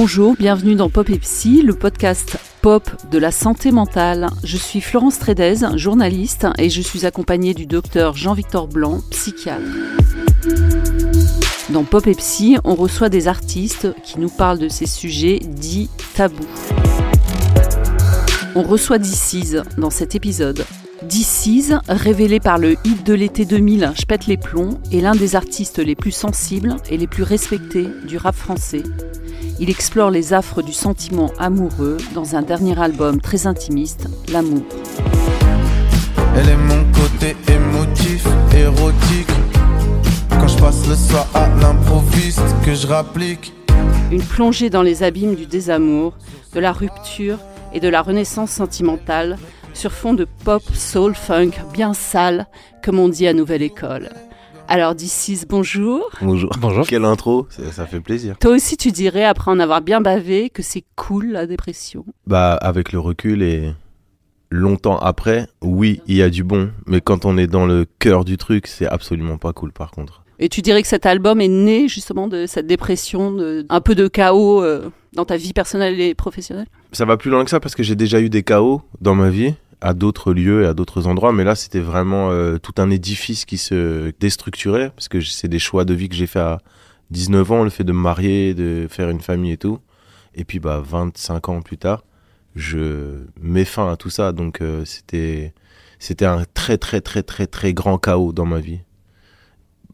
Bonjour, bienvenue dans Pop et le podcast pop de la santé mentale. Je suis Florence Trédez, journaliste, et je suis accompagnée du docteur Jean-Victor Blanc, psychiatre. Dans Pop et on reçoit des artistes qui nous parlent de ces sujets dits tabous. On reçoit DC's dans cet épisode. DC's, révélé par le hit de l'été 2000 Je pète les plombs, est l'un des artistes les plus sensibles et les plus respectés du rap français. Il explore les affres du sentiment amoureux dans un dernier album très intimiste, L'amour. Elle est mon côté émotif, érotique. Quand je passe le soir à l'improviste que je rapplique. Une plongée dans les abîmes du désamour, de la rupture et de la renaissance sentimentale sur fond de pop, soul, funk bien sale, comme on dit à Nouvelle École. Alors, DC's, bonjour. Bonjour. Bonjour. Quelle intro, ça, ça fait plaisir. Toi aussi, tu dirais, après en avoir bien bavé, que c'est cool la dépression? Bah, avec le recul et longtemps après, oui, il y a du bon, mais quand on est dans le cœur du truc, c'est absolument pas cool par contre. Et tu dirais que cet album est né justement de cette dépression, de, un peu de chaos euh, dans ta vie personnelle et professionnelle? Ça va plus loin que ça parce que j'ai déjà eu des chaos dans ma vie à d'autres lieux et à d'autres endroits, mais là c'était vraiment euh, tout un édifice qui se déstructurait parce que c'est des choix de vie que j'ai fait à 19 ans, le fait de me marier, de faire une famille et tout. Et puis bah 25 ans plus tard, je mets fin à tout ça, donc euh, c'était c'était un très très très très très grand chaos dans ma vie.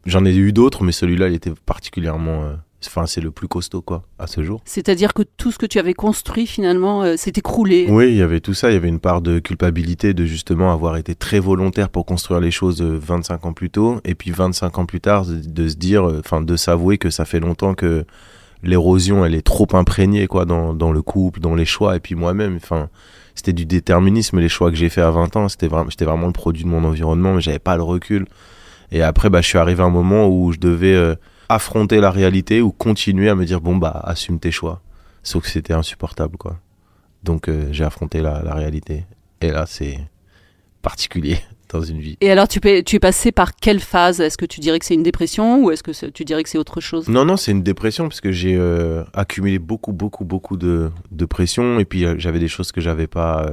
J'en ai eu d'autres, mais celui-là, il était particulièrement. euh, Enfin, c'est le plus costaud, quoi, à ce jour. C'est-à-dire que tout ce que tu avais construit, finalement, euh, s'est écroulé. Oui, il y avait tout ça. Il y avait une part de culpabilité de justement avoir été très volontaire pour construire les choses euh, 25 ans plus tôt. Et puis 25 ans plus tard, de, de se dire, euh, enfin, de s'avouer que ça fait longtemps que l'érosion, elle est trop imprégnée, quoi, dans, dans le couple, dans les choix. Et puis moi-même, enfin, c'était du déterminisme, les choix que j'ai fait à 20 ans. C'était vraiment, j'étais vraiment le produit de mon environnement, mais j'avais pas le recul. Et après, bah, je suis arrivé à un moment où je devais euh, affronter la réalité ou continuer à me dire, bon, bah, assume tes choix. Sauf que c'était insupportable, quoi. Donc, euh, j'ai affronté la, la réalité. Et là, c'est particulier dans une vie. Et alors, tu, peux- tu es passé par quelle phase? Est-ce que tu dirais que c'est une dépression ou est-ce que tu dirais que c'est autre chose? Non, non, c'est une dépression parce que j'ai euh, accumulé beaucoup, beaucoup, beaucoup de, de pression. Et puis, euh, j'avais des choses que j'avais pas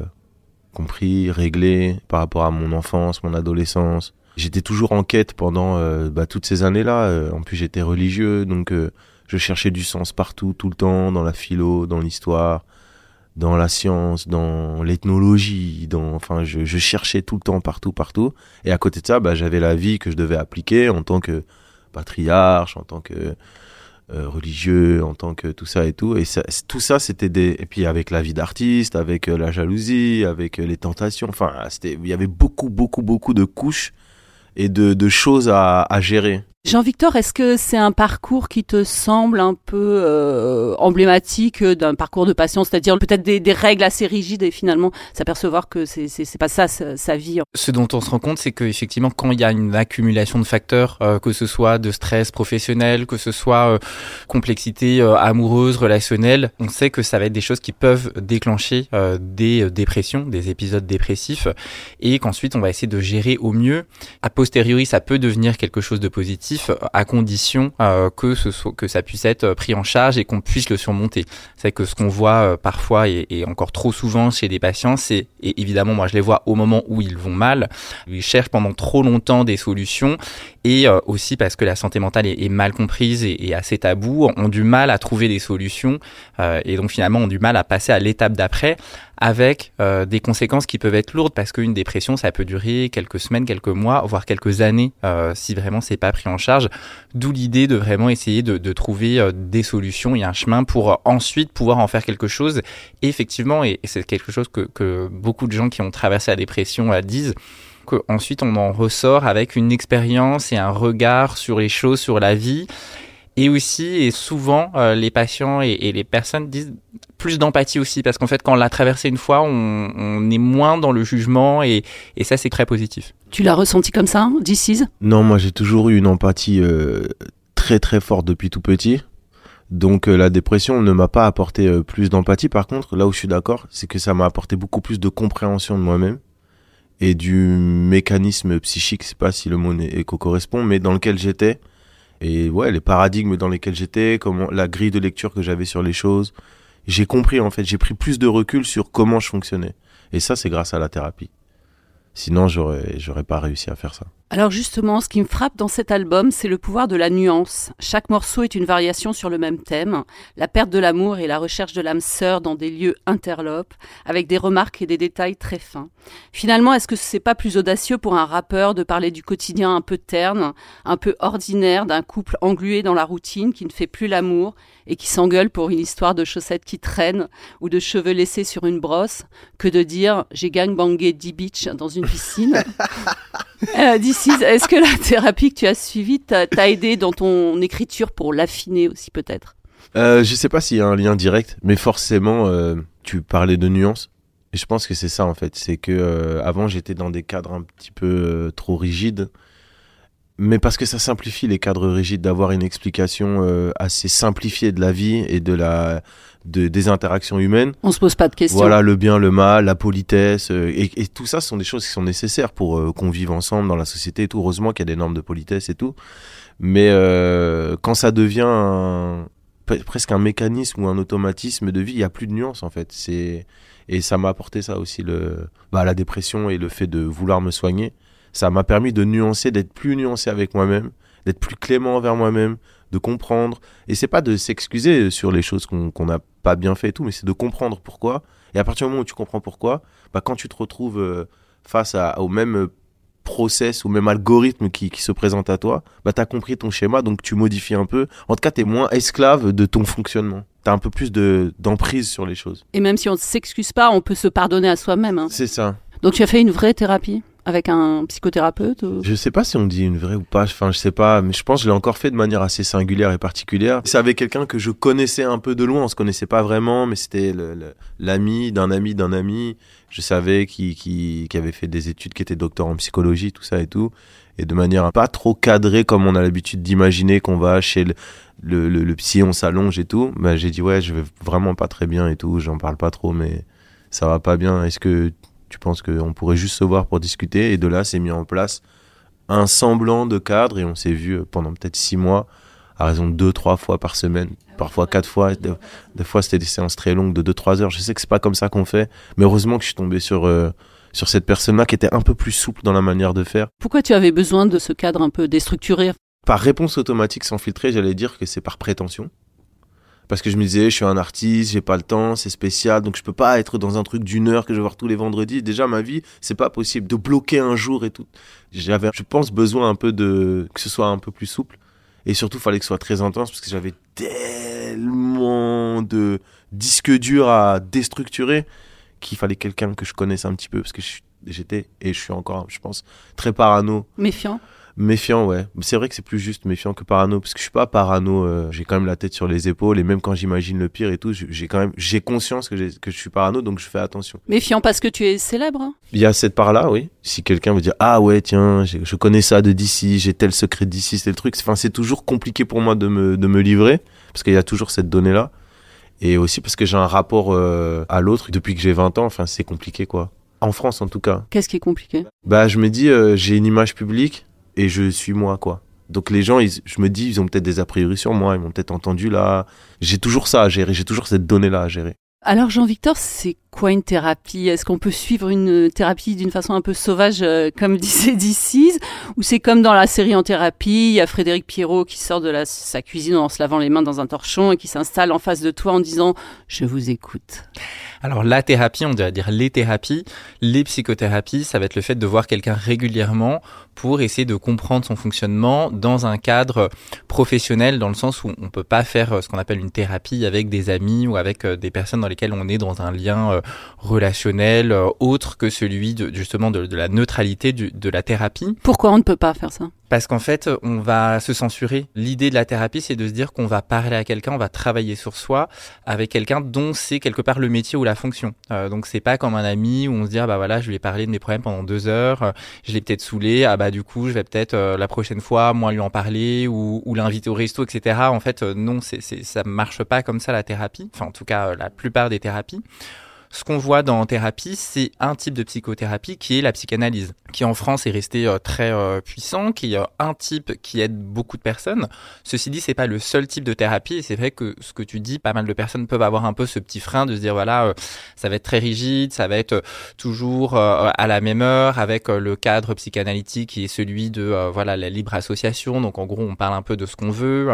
compris, réglées par rapport à mon enfance, mon adolescence. J'étais toujours en quête pendant euh, bah, toutes ces années-là. Euh, en plus, j'étais religieux, donc euh, je cherchais du sens partout, tout le temps, dans la philo, dans l'histoire, dans la science, dans l'ethnologie, dans, enfin, je, cherchais tout le temps, partout, partout. Et à côté de ça, bah, j'avais la vie que je devais appliquer en tant que patriarche, en tant que religieux, en tant que tout ça et tout. Et tout ça, c'était des. Et puis avec la vie d'artiste, avec la jalousie, avec les tentations. Enfin. Il y avait beaucoup, beaucoup, beaucoup de couches et de, de choses à, à gérer. Jean-Victor, est-ce que c'est un parcours qui te semble un peu euh, emblématique d'un parcours de patient, c'est-à-dire peut-être des, règles assez rigides et finalement s'apercevoir que c'est pas ça sa, vie Ce dont on se rend compte, c'est qu'effectivement, quand il y a une accumulation de facteurs, euh, que ce soit de stress professionnel, que ce soit euh, complexité euh, amoureuse, relationnelle, on sait que ça va être des choses qui peuvent déclencher euh, des euh, dépressions, des épisodes dépressifs, et qu'ensuite on va essayer de gérer au mieux. A posteriori, ça peut devenir quelque chose de positif, à condition euh, que ce soit que ça puisse être pris en charge et qu'on puisse le surmonter. C'est que ce qu'on voit euh, parfois et, et encore trop souvent chez des patients, c'est et évidemment moi je les vois au moment où ils vont mal, ils cherchent pendant trop longtemps des solutions et euh, aussi parce que la santé mentale est, est mal comprise et, et assez tabou, ont du mal à trouver des solutions euh, et donc finalement ont du mal à passer à l'étape d'après avec euh, des conséquences qui peuvent être lourdes parce qu'une dépression ça peut durer quelques semaines, quelques mois, voire quelques années euh, si vraiment c'est pas pris en charge. D'où l'idée de vraiment essayer de, de trouver euh, des solutions et un chemin pour euh, ensuite pouvoir en faire quelque chose. Effectivement, et, et c'est quelque chose que, que beaucoup de gens qui ont traversé la dépression euh, disent, qu'ensuite on en ressort avec une expérience et un regard sur les choses, sur la vie. Et aussi, et souvent, euh, les patients et, et les personnes disent plus d'empathie aussi, parce qu'en fait, quand on l'a traversé une fois, on, on est moins dans le jugement, et, et ça, c'est très positif. Tu l'as ressenti comme ça, DC's Non, moi j'ai toujours eu une empathie euh, très très forte depuis tout petit. Donc euh, la dépression ne m'a pas apporté euh, plus d'empathie. Par contre, là où je suis d'accord, c'est que ça m'a apporté beaucoup plus de compréhension de moi-même et du mécanisme psychique, je sais pas si le mot n'est- éco correspond, mais dans lequel j'étais Et ouais, les paradigmes dans lesquels j'étais, comment la grille de lecture que j'avais sur les choses, j'ai compris en fait, j'ai pris plus de recul sur comment je fonctionnais. Et ça, c'est grâce à la thérapie. Sinon, j'aurais, j'aurais pas réussi à faire ça. Alors justement, ce qui me frappe dans cet album, c'est le pouvoir de la nuance. Chaque morceau est une variation sur le même thème, la perte de l'amour et la recherche de l'âme sœur dans des lieux interlopes, avec des remarques et des détails très fins. Finalement, est-ce que c'est pas plus audacieux pour un rappeur de parler du quotidien un peu terne, un peu ordinaire d'un couple englué dans la routine qui ne fait plus l'amour et qui s'engueule pour une histoire de chaussettes qui traînent ou de cheveux laissés sur une brosse, que de dire j'ai gangbangé 10 bitches dans une piscine euh, est-ce que la thérapie que tu as suivie t'a aidé dans ton écriture pour l'affiner aussi peut-être? Euh, Je sais pas s'il y a un lien direct, mais forcément, euh, tu parlais de nuances. Et je pense que c'est ça en fait. C'est que euh, avant j'étais dans des cadres un petit peu euh, trop rigides. Mais parce que ça simplifie les cadres rigides d'avoir une explication assez simplifiée de la vie et de la de, des interactions humaines. On se pose pas de questions. Voilà, le bien, le mal, la politesse, euh, et, et, tout ça, ce sont des choses qui sont nécessaires pour euh, qu'on vive ensemble dans la société et tout. Heureusement qu'il y a des normes de politesse et tout. Mais euh, quand ça devient un, presque un mécanisme ou un automatisme de vie, il y a plus de nuances en fait. C'est et ça m'a apporté ça aussi le bah, la dépression et le fait de vouloir me soigner. Ça m'a permis de nuancer, d'être plus nuancé avec moi-même, d'être plus clément envers moi-même, de comprendre. Et c'est pas de s'excuser sur les choses qu'on n'a pas bien fait et tout, mais c'est de comprendre pourquoi. Et à partir du moment où tu comprends pourquoi, bah, quand tu te retrouves euh, face à, au même process, au même algorithme qui, qui se présente à toi, bah, tu as compris ton schéma, donc tu modifies un peu. En tout cas, tu es moins esclave de ton fonctionnement. Tu as un peu plus d'emprise sur les choses. Et même si on ne s'excuse pas, on peut se pardonner à soi-même. Hein. C'est ça. Donc tu as fait une vraie thérapie? Avec un psychothérapeute Je sais pas si on dit une vraie ou pas, enfin je sais pas, mais je pense que je l'ai encore fait de manière assez singulière et particulière. C'est avec quelqu'un que je connaissais un peu de loin, on se connaissait pas vraiment, mais c'était l'ami d'un ami d'un ami. Je savais qui, qui, avait fait des études, qui était docteur en psychologie, tout ça et tout. Et de manière pas trop cadrée comme on a l'habitude d'imaginer qu'on va chez le, le, le, psy, on s'allonge et tout. Bah, j'ai dit ouais, je vais vraiment pas très bien et tout, j'en parle pas trop, mais ça va pas bien. Est-ce que tu penses qu'on pourrait juste se voir pour discuter. Et de là, c'est mis en place un semblant de cadre et on s'est vu pendant peut-être six mois à raison de deux, trois fois par semaine, parfois quatre fois. Des, fois, c'était des séances très longues de deux, trois heures. Je sais que c'est pas comme ça qu'on fait, mais heureusement que je suis tombé sur, euh, sur cette personne-là qui était un peu plus souple dans la manière de faire. Pourquoi tu avais besoin de ce cadre un peu déstructuré? Par réponse automatique sans filtrer, j'allais dire que c'est par prétention parce que je me disais je suis un artiste j'ai pas le temps c'est spécial donc je peux pas être dans un truc d'une heure que je vais voir tous les vendredis. Déjà ma vie c'est pas possible de bloquer un jour et tout. J'avais je pense besoin un peu de que ce soit un peu plus souple. Et surtout fallait que ce soit très intense parce que j'avais tellement de disques durs à déstructurer qu'il fallait quelqu'un que je connaisse un petit peu parce que j'étais et je suis encore je pense très parano. Méfiant Méfiant, ouais. C'est vrai que c'est plus juste méfiant que parano, parce que je suis pas parano. Euh, j'ai quand même la tête sur les épaules, et même quand j'imagine le pire et tout, j'ai quand même j'ai conscience que, que je suis parano, donc je fais attention. Méfiant parce que tu es célèbre. Hein? Il y a cette part-là, oui. Si quelqu'un veut dire ah ouais tiens, je connais ça de d'ici, j'ai tel secret d'ici, c'est le truc. Enfin, c'est toujours compliqué pour moi de me de me livrer, parce qu'il y a toujours cette donnée-là, et aussi parce que j'ai un rapport euh, à l'autre depuis que j'ai 20 ans. Enfin, c'est compliqué quoi. En France, en tout cas. Qu'est-ce qui est compliqué? Bah, je me dis, euh, j'ai une image publique et je suis moi, quoi. Donc les gens, je me dis, ils ont peut-être des a priori sur moi, ils m'ont peut-être entendu là. J'ai toujours ça à gérer, j'ai toujours cette donnée-là à gérer. Alors Jean-Victor, c'est quoi une thérapie? Est-ce qu'on peut suivre une thérapie d'une façon un peu sauvage, euh, comme disait DC's Ou c'est comme dans la série En thérapie, il y a Frédéric Pierrot qui sort de la, sa cuisine en se lavant les mains dans un torchon et qui s'installe en face de toi en disant « Je vous écoute ». Alors la thérapie, on dirait dire les thérapies, les psychothérapies, ça va être le fait de voir quelqu'un régulièrement pour essayer de comprendre son fonctionnement dans un cadre professionnel, dans le sens où on peut pas faire euh, ce qu'on appelle une thérapie avec des amis ou avec euh, des personnes dans lesquelles on est dans un lien euh, relationnel autre que celui de, justement de, la neutralité de la thérapie. Pourquoi on ne peut pas faire ça? Parce qu'en fait, on va se censurer. L'idée de la thérapie, c'est de se dire qu'on va parler à quelqu'un, on va travailler sur soi avec quelqu'un dont c'est quelque part le métier ou la fonction. Euh, donc c'est pas comme un ami où on se dit ah bah voilà, je lui ai parlé de mes problèmes pendant deux heures, je l'ai peut-être saoulé, ah bah du coup je vais peut-être euh, la prochaine fois moi lui en parler ou, ou l'inviter au resto, etc. En fait, non, c'est, c'est, ça marche pas comme ça la thérapie. Enfin en tout cas la plupart des thérapies. Ce qu'on voit dans thérapie, c'est un type de psychothérapie qui est la psychanalyse, qui en France est resté euh, très euh, puissant, qui est un type qui aide beaucoup de personnes. Ceci dit, c'est pas le seul type de thérapie, et c'est vrai que ce que tu dis, pas mal de personnes peuvent avoir un peu ce petit frein de se dire voilà, euh, ça va être très rigide, ça va être toujours à la même heure, avec le cadre psychanalytique qui est celui de voilà la libre association. Donc en gros, on parle un peu de ce qu'on veut.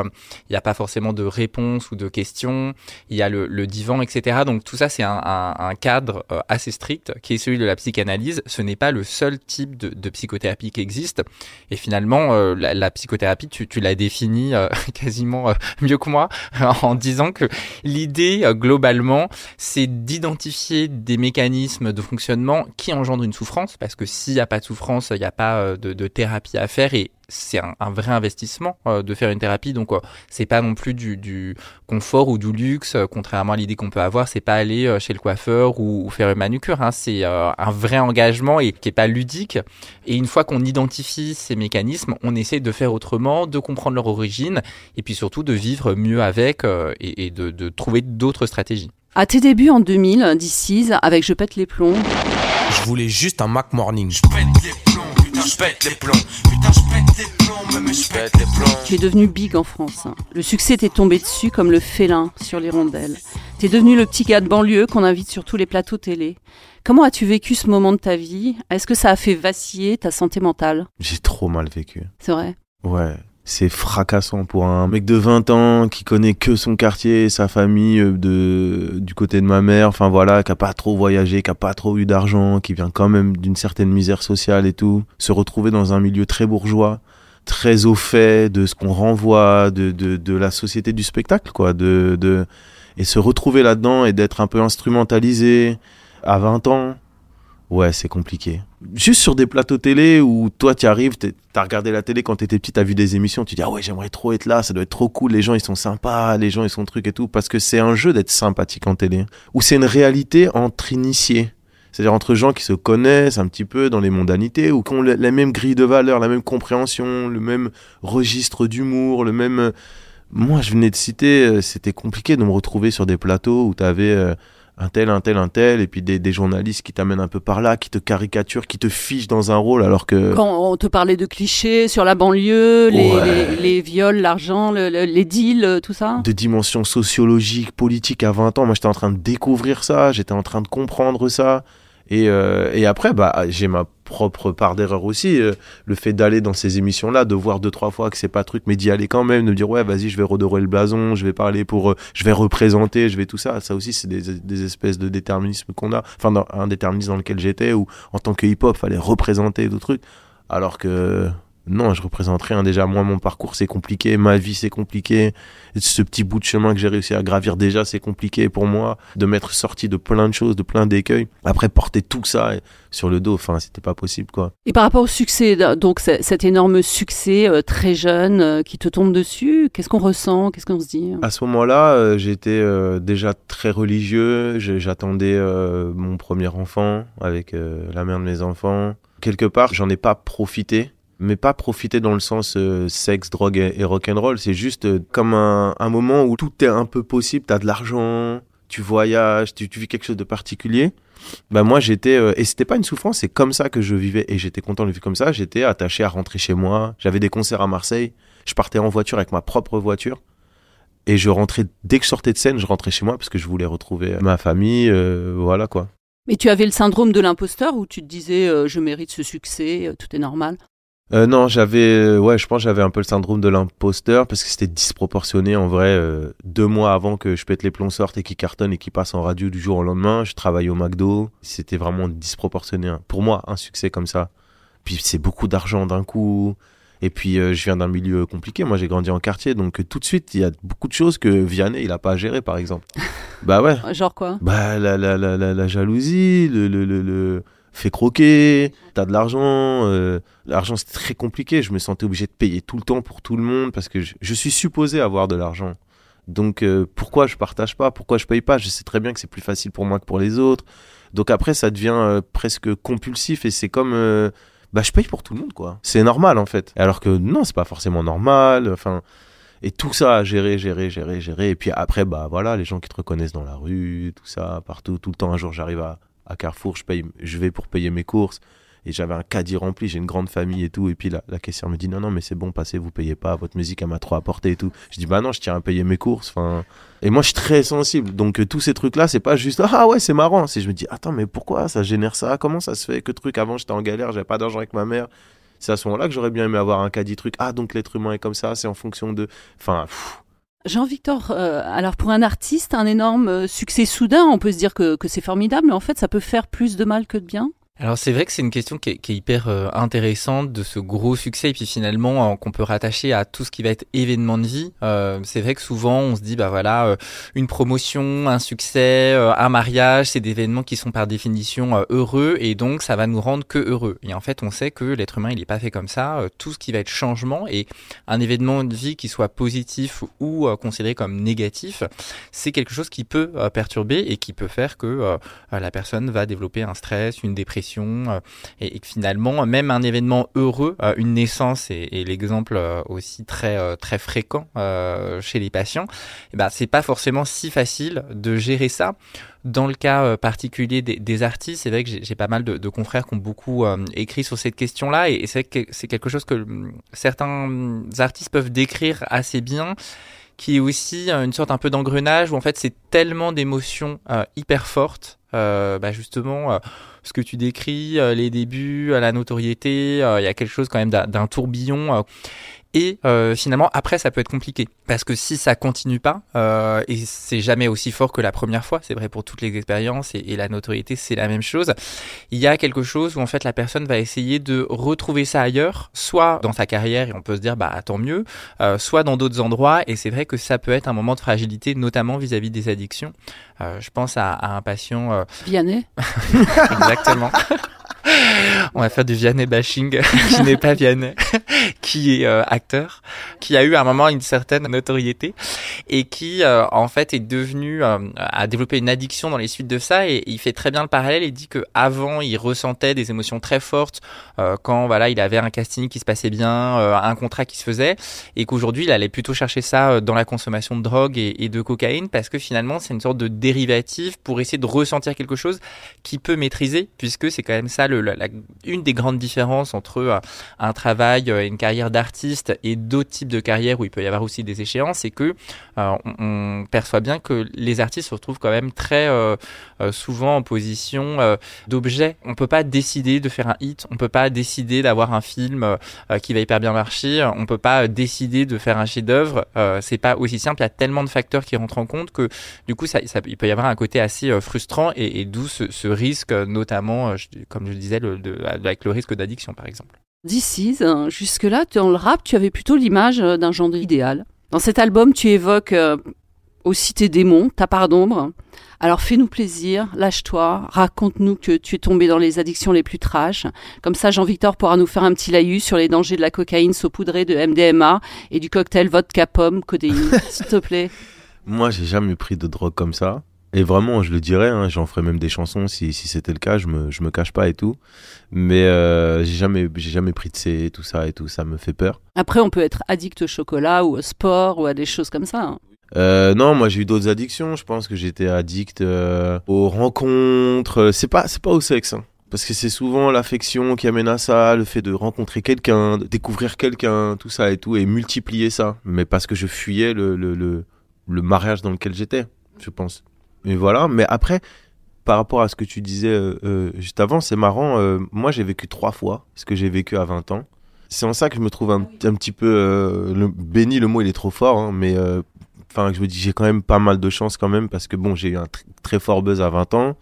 Il n'y a pas forcément de réponse ou de questions. Il y a le, le divan, etc. Donc tout ça, c'est un, un, un, cadre euh, assez strict qui est celui de la psychanalyse. Ce n'est pas le seul type de, psychothérapie qui existe. Et finalement, euh, la, la, psychothérapie, tu, tu l'as définie euh, quasiment mieux que moi en disant que l'idée globalement, c'est d'identifier des mécanismes de fonctionnement qui engendrent une souffrance, parce que s'il n'y a pas de souffrance, il n'y a pas de, de thérapie à faire et c'est un, un, vrai investissement euh, de faire une thérapie. Donc, euh, c'est pas non plus du, du, confort ou du luxe, euh, contrairement à l'idée qu'on peut avoir. C'est pas aller chez le coiffeur ou, ou faire une manucure. Hein. C'est un vrai engagement et qui est pas ludique. Et une fois qu'on identifie ces mécanismes, on essaie de faire autrement, de comprendre leur origine et puis surtout de vivre mieux avec et, et, de, de trouver d'autres stratégies. À tes débuts en 2000, DC's, avec Je pète les plombs. Je voulais juste un Mac Morning. Je pète les plombs. Je pète les plombs. Putain, je pète les plombs. Mais je pète les plombs. Tu es devenu big en France. Le succès t'est tombé dessus comme le félin sur les rondelles. T'es devenu le petit gars de banlieue qu'on invite sur tous les plateaux télé. Comment as-tu vécu ce moment de ta vie? Est-ce que ça a fait vaciller ta santé mentale? J'ai trop mal vécu. C'est vrai? Ouais, c'est fracassant pour un mec de 20 ans qui connaît que son quartier, sa famille euh, de du côté de ma mère, enfin voilà, qui a pas trop voyagé, qui a pas trop eu d'argent, qui vient quand même d'une certaine misère sociale et tout, se retrouver dans un milieu très bourgeois, très au fait de ce qu'on renvoie de, de, de la société du spectacle quoi, de de et se retrouver là-dedans et d'être un peu instrumentalisé à 20 ans Ouais, c'est compliqué. Juste sur des plateaux télé où toi tu arrives, t'as regardé la télé quand t'étais petit, t'as vu des émissions, tu dis ah ouais j'aimerais trop être là, ça doit être trop cool, les gens ils sont sympas, les gens ils sont trucs et tout, parce que c'est un jeu d'être sympathique en télé. Ou c'est une réalité entre initiés. C'est-à-dire entre gens qui se connaissent un petit peu dans les mondanités ou qui ont la même grille de valeurs, la même compréhension, le même registre d'humour, le même... Moi je venais de citer, c'était compliqué de me retrouver sur des plateaux où t'avais... Euh, un tel, un tel, un tel, et puis des, des journalistes qui t'amènent un peu par là, qui te caricaturent, qui te fichent dans un rôle, alors que... Quand on te parlait de clichés sur la banlieue, les, ouais. les, les, viols, l'argent, le, le, les deals, tout ça. De dimensions sociologiques, politiques à 20 ans, moi j'étais en train de découvrir ça, j'étais en train de comprendre ça, et, euh, et après, bah, j'ai ma propre part d'erreur aussi. Euh, le fait d'aller dans ces émissions-là, de voir deux, trois fois que c'est pas truc, mais d'y aller quand même, de dire, ouais, vas-y, je vais redorer le blason, je vais parler pour, euh, je vais représenter, je vais tout ça. Ça aussi, c'est des, des espèces de déterminisme qu'on a. Enfin, dans, un déterminisme dans lequel j'étais, où en tant que hip-hop, fallait représenter d'autres trucs. Alors que, non, je représente rien. Déjà, moi, mon parcours, c'est compliqué. Ma vie, c'est compliqué. Ce petit bout de chemin que j'ai réussi à gravir, déjà, c'est compliqué pour moi. De m'être sorti de plein de choses, de plein d'écueils. Après, porter tout ça sur le dos, enfin, c'était pas possible, quoi. Et par rapport au succès, donc cet énorme succès euh, très jeune euh, qui te tombe dessus, qu'est-ce qu'on ressent Qu'est-ce qu'on se dit À ce moment-là, euh, j'étais euh, déjà très religieux. J'attendais euh, mon premier enfant avec la mère de mes enfants. Quelque part, j'en ai pas profité mais pas profiter dans le sens euh, sexe, drogue et, et rock'n'roll. C'est juste euh, comme un, un, moment où tout est un peu possible. T'as de l'argent, tu voyages, tu, vis quelque chose de particulier. Bah moi j'étais euh, et c'était pas une souffrance, c'est comme ça que je vivais et j'étais content de vivre comme ça. J'étais attaché à rentrer chez moi. J'avais des concerts à Marseille. Je partais en voiture avec ma propre voiture. Et je rentrais, dès que je sortais de scène, je rentrais chez moi parce que je voulais retrouver ma famille, voilà quoi. Mais tu avais le syndrome de l'imposteur où tu te disais je mérite ce succès, tout est normal euh, non, j'avais, ouais, je pense j'avais un peu le syndrome de l'imposteur parce que c'était disproportionné en vrai. Euh, deux mois avant que je pète les plombs sortent et qui cartonne et qui passe en radio du jour au lendemain, je travaille au McDo. C'était vraiment disproportionné. Hein. Pour moi, un succès comme ça. Puis c'est beaucoup d'argent d'un coup. Et puis euh, je viens d'un milieu compliqué. Moi, j'ai grandi en quartier, donc tout de suite, il y a beaucoup de choses que Vianney il a pas à gérer, par exemple. bah ouais. Genre quoi? Bah la la la la, la jalousie, le le le, le fait croquer, t'as de l'argent. Euh, l'argent, c'était très compliqué. Je me sentais obligé de payer tout le temps pour tout le monde parce que je, suis supposé avoir de l'argent. Donc euh, pourquoi je partage pas? Pourquoi je paye pas? Je sais très bien que c'est plus facile pour moi que pour les autres. Donc après, ça devient euh, presque compulsif et c'est comme bah je paye pour tout le monde quoi. C'est normal en fait. Alors que non, c'est pas forcément normal. Enfin Et tout ça à gérer, gérer, gérer, gérer. Et puis après, bah voilà, les gens qui te reconnaissent dans la rue, tout ça, partout, tout le temps. Un jour, j'arrive à, à Carrefour, je, vais pour payer mes courses et j'avais un caddie rempli, j'ai une grande famille et tout. Et puis la, la caissière me dit non, non, mais c'est bon, passez, vous payez pas, votre musique, elle m'a trop apporté et tout. Je dis bah non, je tiens à payer mes courses. Enfin, et moi, je suis très sensible. Donc, euh, tous ces trucs-là, c'est pas juste ah ouais, c'est marrant. C'est je me dis attends, mais pourquoi ça génère ça? Comment ça se fait que truc avant, j'étais en galère, j'avais pas d'argent avec ma mère? C'est à ce moment-là que j'aurais bien aimé avoir un caddie truc. Ah, donc l'être humain est comme ça, c'est en fonction de. Enfin. Jean-Victor, euh, alors pour un artiste, un énorme euh, succès soudain, on peut se dire que, que c'est formidable, mais en fait, ça peut faire plus de mal que de bien? Alors c'est vrai que c'est une question qui est, qui est hyper euh, intéressante de ce gros succès et puis finalement euh, qu'on peut rattacher à tout ce qui va être événement de vie. Euh, c'est vrai que souvent on se dit bah voilà une promotion, un succès, un mariage, c'est des événements qui sont par définition heureux et donc ça va nous rendre que heureux. Et en fait on sait que l'être humain il est pas fait comme ça. tout ce qui va être changement et un événement de vie qui soit positif ou considéré comme négatif, c'est quelque chose qui peut perturber et qui peut faire que la personne va développer un stress, une dépression euh, et, finalement même un événement heureux, euh, une naissance est, l'exemple euh, aussi très très fréquent chez les patients, et eh ben c'est pas forcément si facile de gérer ça. Dans le cas particulier des, artistes, c'est vrai que j'ai pas mal de, confrères qui ont beaucoup écrit sur cette question-là, et, c'est c'est quelque chose que hum, certains artistes peuvent décrire assez bien qui est aussi une sorte un peu d'engrenage où en fait c'est tellement d'émotions hyper fortes, bah justement ce que tu décris, euh, les débuts, la notoriété, euh, il y a quelque chose quand même d'un tourbillon euh, et euh, finalement, après, ça peut être compliqué. Parce que si ça continue pas, euh, et c'est jamais aussi fort que la première fois, c'est vrai pour toutes les expériences, et, la notoriété, c'est la même chose, il y a quelque chose où en fait la personne va essayer de retrouver ça ailleurs, soit dans sa carrière, et on peut se dire, bah tant mieux, euh, soit dans d'autres endroits, et c'est vrai que ça peut être un moment de fragilité, notamment vis-à-vis des addictions. Euh, je pense à, à un patient... Euh... Vianney Exactement. On va faire du Vianney bashing, qui n'est pas Vianney, qui est euh, acteur, qui a eu à un moment une certaine notoriété et qui euh, en fait est devenu euh, a développé une addiction dans les suites de ça et, il fait très bien le parallèle. Il dit que avant il ressentait des émotions très fortes quand voilà il avait un casting qui se passait bien, un contrat qui se faisait et qu'aujourd'hui il allait plutôt chercher ça dans la consommation de drogue et, et de cocaïne parce que finalement c'est une sorte de dérivatif pour essayer de ressentir quelque chose qui peut maîtriser puisque c'est quand même ça le une des grandes différences entre euh, un travail euh, et une carrière d'artiste et d'autres types de carrières où il peut y avoir aussi des échéances, c'est que euh, on, perçoit bien que les artistes se retrouvent quand même très souvent en position d'objet. On peut pas décider de faire un hit, on peut pas décider d'avoir un film qui va hyper bien marcher, on peut pas décider de faire un chef-d'œuvre. c'est pas aussi simple. Il y a tellement de facteurs qui rentrent en compte que du coup, il peut y avoir un côté assez frustrant et, d'où ce, ce, risque, notamment, comme je le disais avec le risque d'addiction, par exemple. This jusque-là, dans le rap, tu avais plutôt l'image euh, d'un genre idéal. Dans cet album, tu évoques euh, aussi tes démons, ta part d'ombre. Alors fais-nous plaisir, lâche-toi, raconte-nous que tu es tombé dans les addictions les plus trash. Comme ça, Jean-Victor pourra nous faire un petit laïus sur les dangers de la cocaïne saupoudrée de MDMA et du cocktail vodka pomme codéine, s'il te plaît. Moi, j'ai jamais pris de drogue comme ça. Et vraiment, je le dirais, hein, j'en ferais même des chansons si, si c'était le cas, je me, je me cache pas et tout. Mais euh, j'ai jamais, jamais pris de C, tout ça et tout, ça me fait peur. Après, on peut être addict au chocolat ou au sport ou à des choses comme ça. Hein. Euh, non, moi j'ai eu d'autres addictions. Je pense que j'étais addict euh, aux rencontres. C'est pas, c'est pas au sexe. Hein. Parce que c'est souvent l'affection qui amène à ça, le fait de rencontrer quelqu'un, de découvrir quelqu'un, tout ça et tout, et multiplier ça. Mais parce que je fuyais le, le, le, le mariage dans lequel j'étais, je pense. Mais voilà, mais après, par rapport à ce que tu disais euh, euh, juste avant, c'est marrant. Euh, moi, j'ai vécu trois fois ce que j'ai vécu à 20 ans. C'est en ça que je me trouve un, un petit peu le, béni. Le mot, il est trop fort, hein, mais enfin, je me dis, j'ai quand même pas mal de chance quand même parce que bon, j'ai eu un très fort buzz à 20 ans.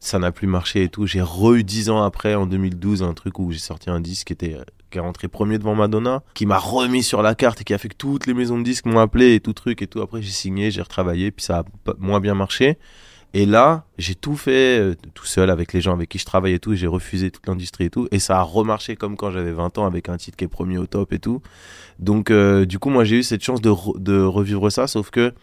Ça n'a plus marché et tout. J'ai re-eu 10 ans après, en 2012, un truc où j'ai sorti un disque qui était qui est rentré premier devant Madonna, qui m'a remis sur la carte et qui a fait que toutes les maisons de disques m'ont appelé et tout truc et tout. Après, j'ai signé, j'ai retravaillé, puis ça a moins bien marché. Et là, j'ai tout fait euh, tout seul avec les gens avec qui je travaillais et tout. J'ai refusé toute l'industrie et tout. Et ça a remarché comme quand j'avais 20 ans avec un titre qui est premier au top et tout. Donc, euh, du coup, moi, j'ai eu cette chance de, de revivre ça, sauf que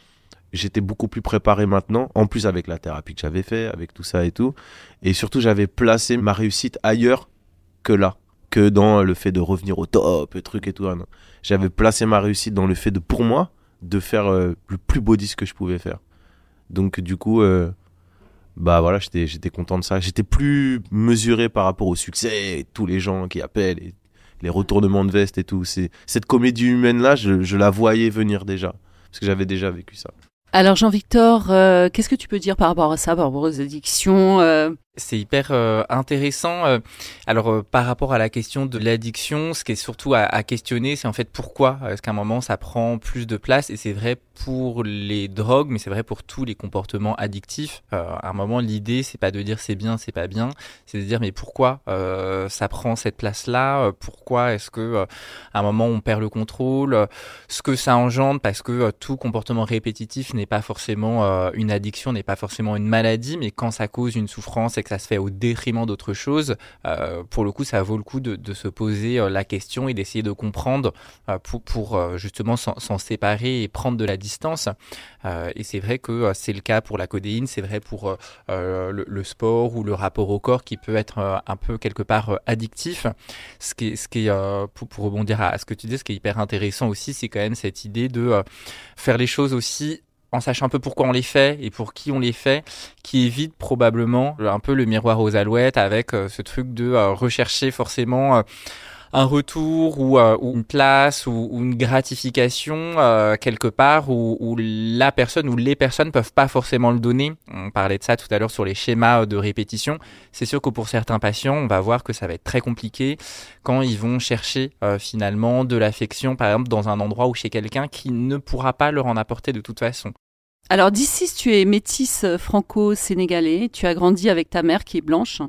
j'étais beaucoup plus préparé maintenant, en plus avec la thérapie que j'avais fait, avec tout ça et tout. Et surtout, j'avais placé ma réussite ailleurs que là que dans le fait de revenir au top, truc et tout. Non. J'avais placé ma réussite dans le fait de, pour moi, de faire euh, le plus beau disque que je pouvais faire. Donc, du coup, euh, bah voilà, j'étais, content de ça. J'étais plus mesuré par rapport au succès, et tous les gens qui appellent, les retournements de veste et tout. C'est, cette comédie humaine-là, je, je la voyais venir déjà. Parce que j'avais déjà vécu ça. Alors Jean-Victor, euh, qu'est-ce que tu peux dire par rapport à ça, par rapport aux addictions C'est hyper euh, intéressant. euh. alors euh, par rapport à la question de l'addiction, ce qui est surtout à, à questionner, c'est en fait pourquoi est-ce qu'à un moment ça prend plus de place et c'est vrai pour les drogues, mais c'est vrai pour tous les comportements addictifs. Euh, à un moment, l'idée c'est pas de dire c'est bien, c'est pas bien, c'est de dire mais pourquoi euh, ça prend cette place-là? Euh, Pourquoi est-ce que à un moment on perd le contrôle? Ce que ça engendre, parce que tout comportement répétitif n'est pas forcément une addiction, n'est pas forcément une maladie, mais quand ça cause une souffrance que ça se fait au détriment d'autre chose, euh, pour le coup, ça vaut le coup de, se poser euh, la question et d'essayer de comprendre euh, pour, justement s'en séparer et prendre de la distance. Et c'est vrai que c'est le cas pour la codéine, c'est vrai pour le, sport ou le rapport au corps qui peut être un peu quelque part addictif. Ce qui est, ce qui pour, rebondir à, ce que tu dis, ce qui est hyper intéressant aussi, c'est quand même cette idée de faire les choses aussi en sachant un peu pourquoi on les fait et pour qui on les fait, qui évite probablement un peu le miroir aux alouettes avec euh, ce truc de euh, rechercher forcément euh, un retour ou, euh, une place ou, une gratification euh, quelque part où, la personne ou les personnes peuvent pas forcément le donner. On parlait de ça tout à l'heure sur les schémas de répétition. C'est sûr que pour certains patients, on va voir que ça va être très compliqué quand ils vont chercher euh, finalement de l'affection, par exemple, dans un endroit ou chez quelqu'un qui ne pourra pas leur en apporter de toute façon. Alors d'ici, tu es métisse euh, franco-sénégalais, tu as grandi avec ta mère qui est blanche.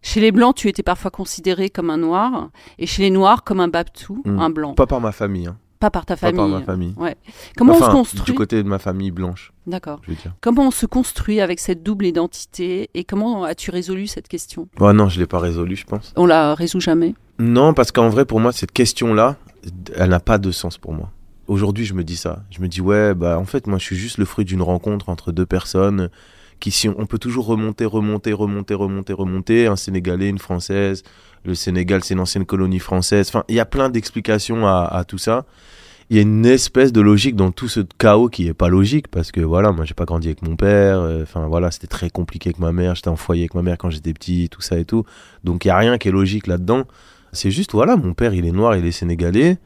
Chez les blancs, tu étais parfois considéré comme un noir, et chez les noirs comme un babtou, Mm. un blanc. Pas par ma famille. Hein. Pas par ta Pas famille. par ma famille. Ouais. Comment on se construit Du côté de ma famille blanche, D'accord. Comment on se construit avec cette double identité et comment as-tu résolu cette question? Ouais, non, je l'ai pas résolu, je pense. On la résout jamais? Non, parce qu'en vrai, pour moi, cette question-là, elle n'a pas de sens pour moi. Aujourd'hui, je me dis ça. Je me dis, ouais, bah, en fait, moi, je suis juste le fruit d'une rencontre entre deux personnes qui, si on, peut toujours remonter, remonter, remonter, remonter, remonter, un Sénégalais, une Française. Le Sénégal, c'est une ancienne colonie française. Enfin, il y a plein d'explications à, tout ça. Il y a une espèce de logique dans tout ce chaos qui est pas logique parce que voilà, moi j'ai pas grandi avec mon père, euh, enfin voilà, c'était très compliqué avec ma mère, j'étais en foyer avec ma mère quand j'étais petit, tout ça et tout. Donc il y a rien qui est logique là-dedans. C'est juste voilà, mon père il est noir, il est sénégalais,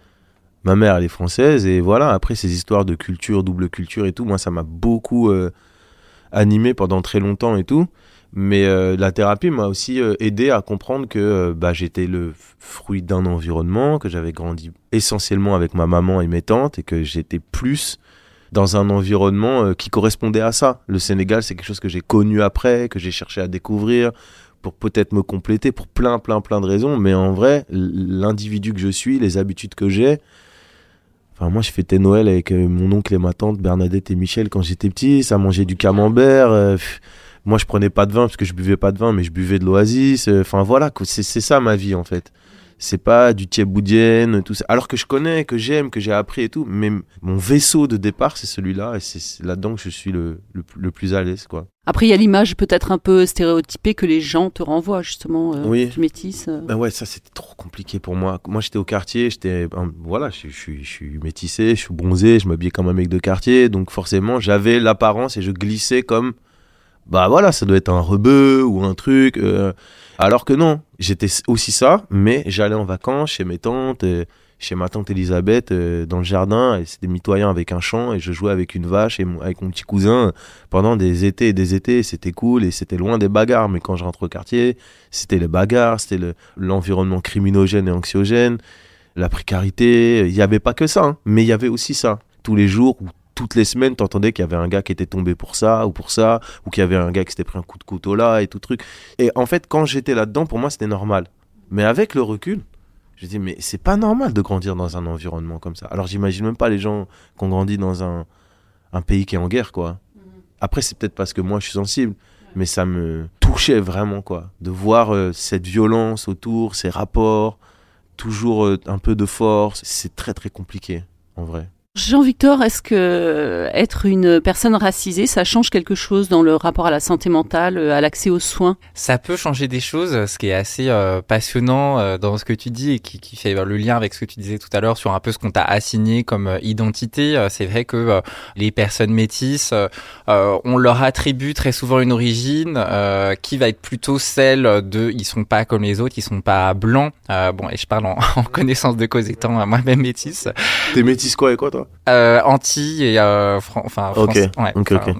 ma mère elle est française et voilà, après ces histoires de culture, double culture et tout, moi ça m'a beaucoup euh, animé pendant très longtemps et tout. Mais euh, la thérapie m'a aussi euh, aidé à comprendre que bah, j'étais le fruit d'un environnement, que j'avais grandi essentiellement avec ma maman et mes tantes et que j'étais plus dans un environnement qui correspondait à ça. Le Sénégal, c'est quelque chose que j'ai connu après, que j'ai cherché à découvrir pour peut-être me compléter pour plein, plein, plein de raisons. Mais en vrai, l'individu que je suis, les habitudes que j'ai, Enfin, moi, je fêtais Noël avec euh, mon oncle et ma tante Bernadette et Michel quand j'étais petit. Ça mangeait du camembert. euh, moi, je prenais pas de vin parce que je buvais pas de vin, mais je buvais de l'oasis. euh, Enfin, voilà, c'est ça ma vie en fait. C'est pas du thieboudienne, tout ça. Alors que je connais, que j'aime, que j'ai appris et tout. Mais mon vaisseau de départ, c'est celui-là. Et c'est là-dedans que je suis le, le, le plus à l'aise, quoi. Après, il y a l'image peut-être un peu stéréotypée que les gens te renvoient justement euh, Oui. du métis. euh. Ben ouais, ça c'était trop compliqué pour moi. Moi j'étais au quartier, j'étais ben, voilà, je, je suis je suis métissé, je suis bronzé, je m'habillais comme un mec de quartier, donc forcément j'avais l'apparence et je glissais comme bah voilà, ça doit être un rebeu ou un truc. euh, alors que non, j'étais aussi ça, mais j'allais en vacances chez mes tantes, euh, chez ma tante Elisabeth euh, dans le jardin, et c'était mitoyen avec un champ et je jouais avec une vache et avec mon petit cousin pendant des étés et des étés, c'était cool et c'était loin des bagarres. Mais quand je rentre au quartier, c'était les bagarres, c'était le- l'environnement criminogène et anxiogène, la précarité. Il n'y avait pas que ça, hein, mais il y avait aussi ça. Tous les jours ou toutes les semaines, t'entendais qu'il y avait un gars qui était tombé pour ça ou pour ça, ou qu'il y avait un gars qui s'était pris un coup de couteau là et tout truc. Et en fait, quand j'étais là-dedans, pour moi, c'était normal. Mais avec le recul, je dis, mais c'est pas normal de grandir dans un environnement comme ça. Alors j'imagine même pas les gens qui ont grandi dans un, un pays qui est en guerre, quoi. Après, c'est peut-être parce que moi, je suis sensible, mais ça me touchait vraiment, quoi. De voir euh, cette violence autour, ces rapports, toujours euh, un peu de force. C'est très, très compliqué, en vrai. Jean-Victor, est-ce que être une personne racisée, ça change quelque chose dans le rapport à la santé mentale, à l'accès aux soins? Ça peut changer des choses, ce qui est assez euh, passionnant euh, dans ce que tu dis et qui, qui, fait le lien avec ce que tu disais tout à l'heure sur un peu ce qu'on t'a assigné comme euh, identité. C'est vrai que les personnes métisses, on leur attribue très souvent une origine qui va être plutôt celle de ils sont pas comme les autres, ils sont pas blancs. bon, et je parle en, en connaissance de cause étant moi-même métisse. T'es métisse quoi et quoi toi? Euh, Antilles et euh, enfin France, ouais, okay, okay.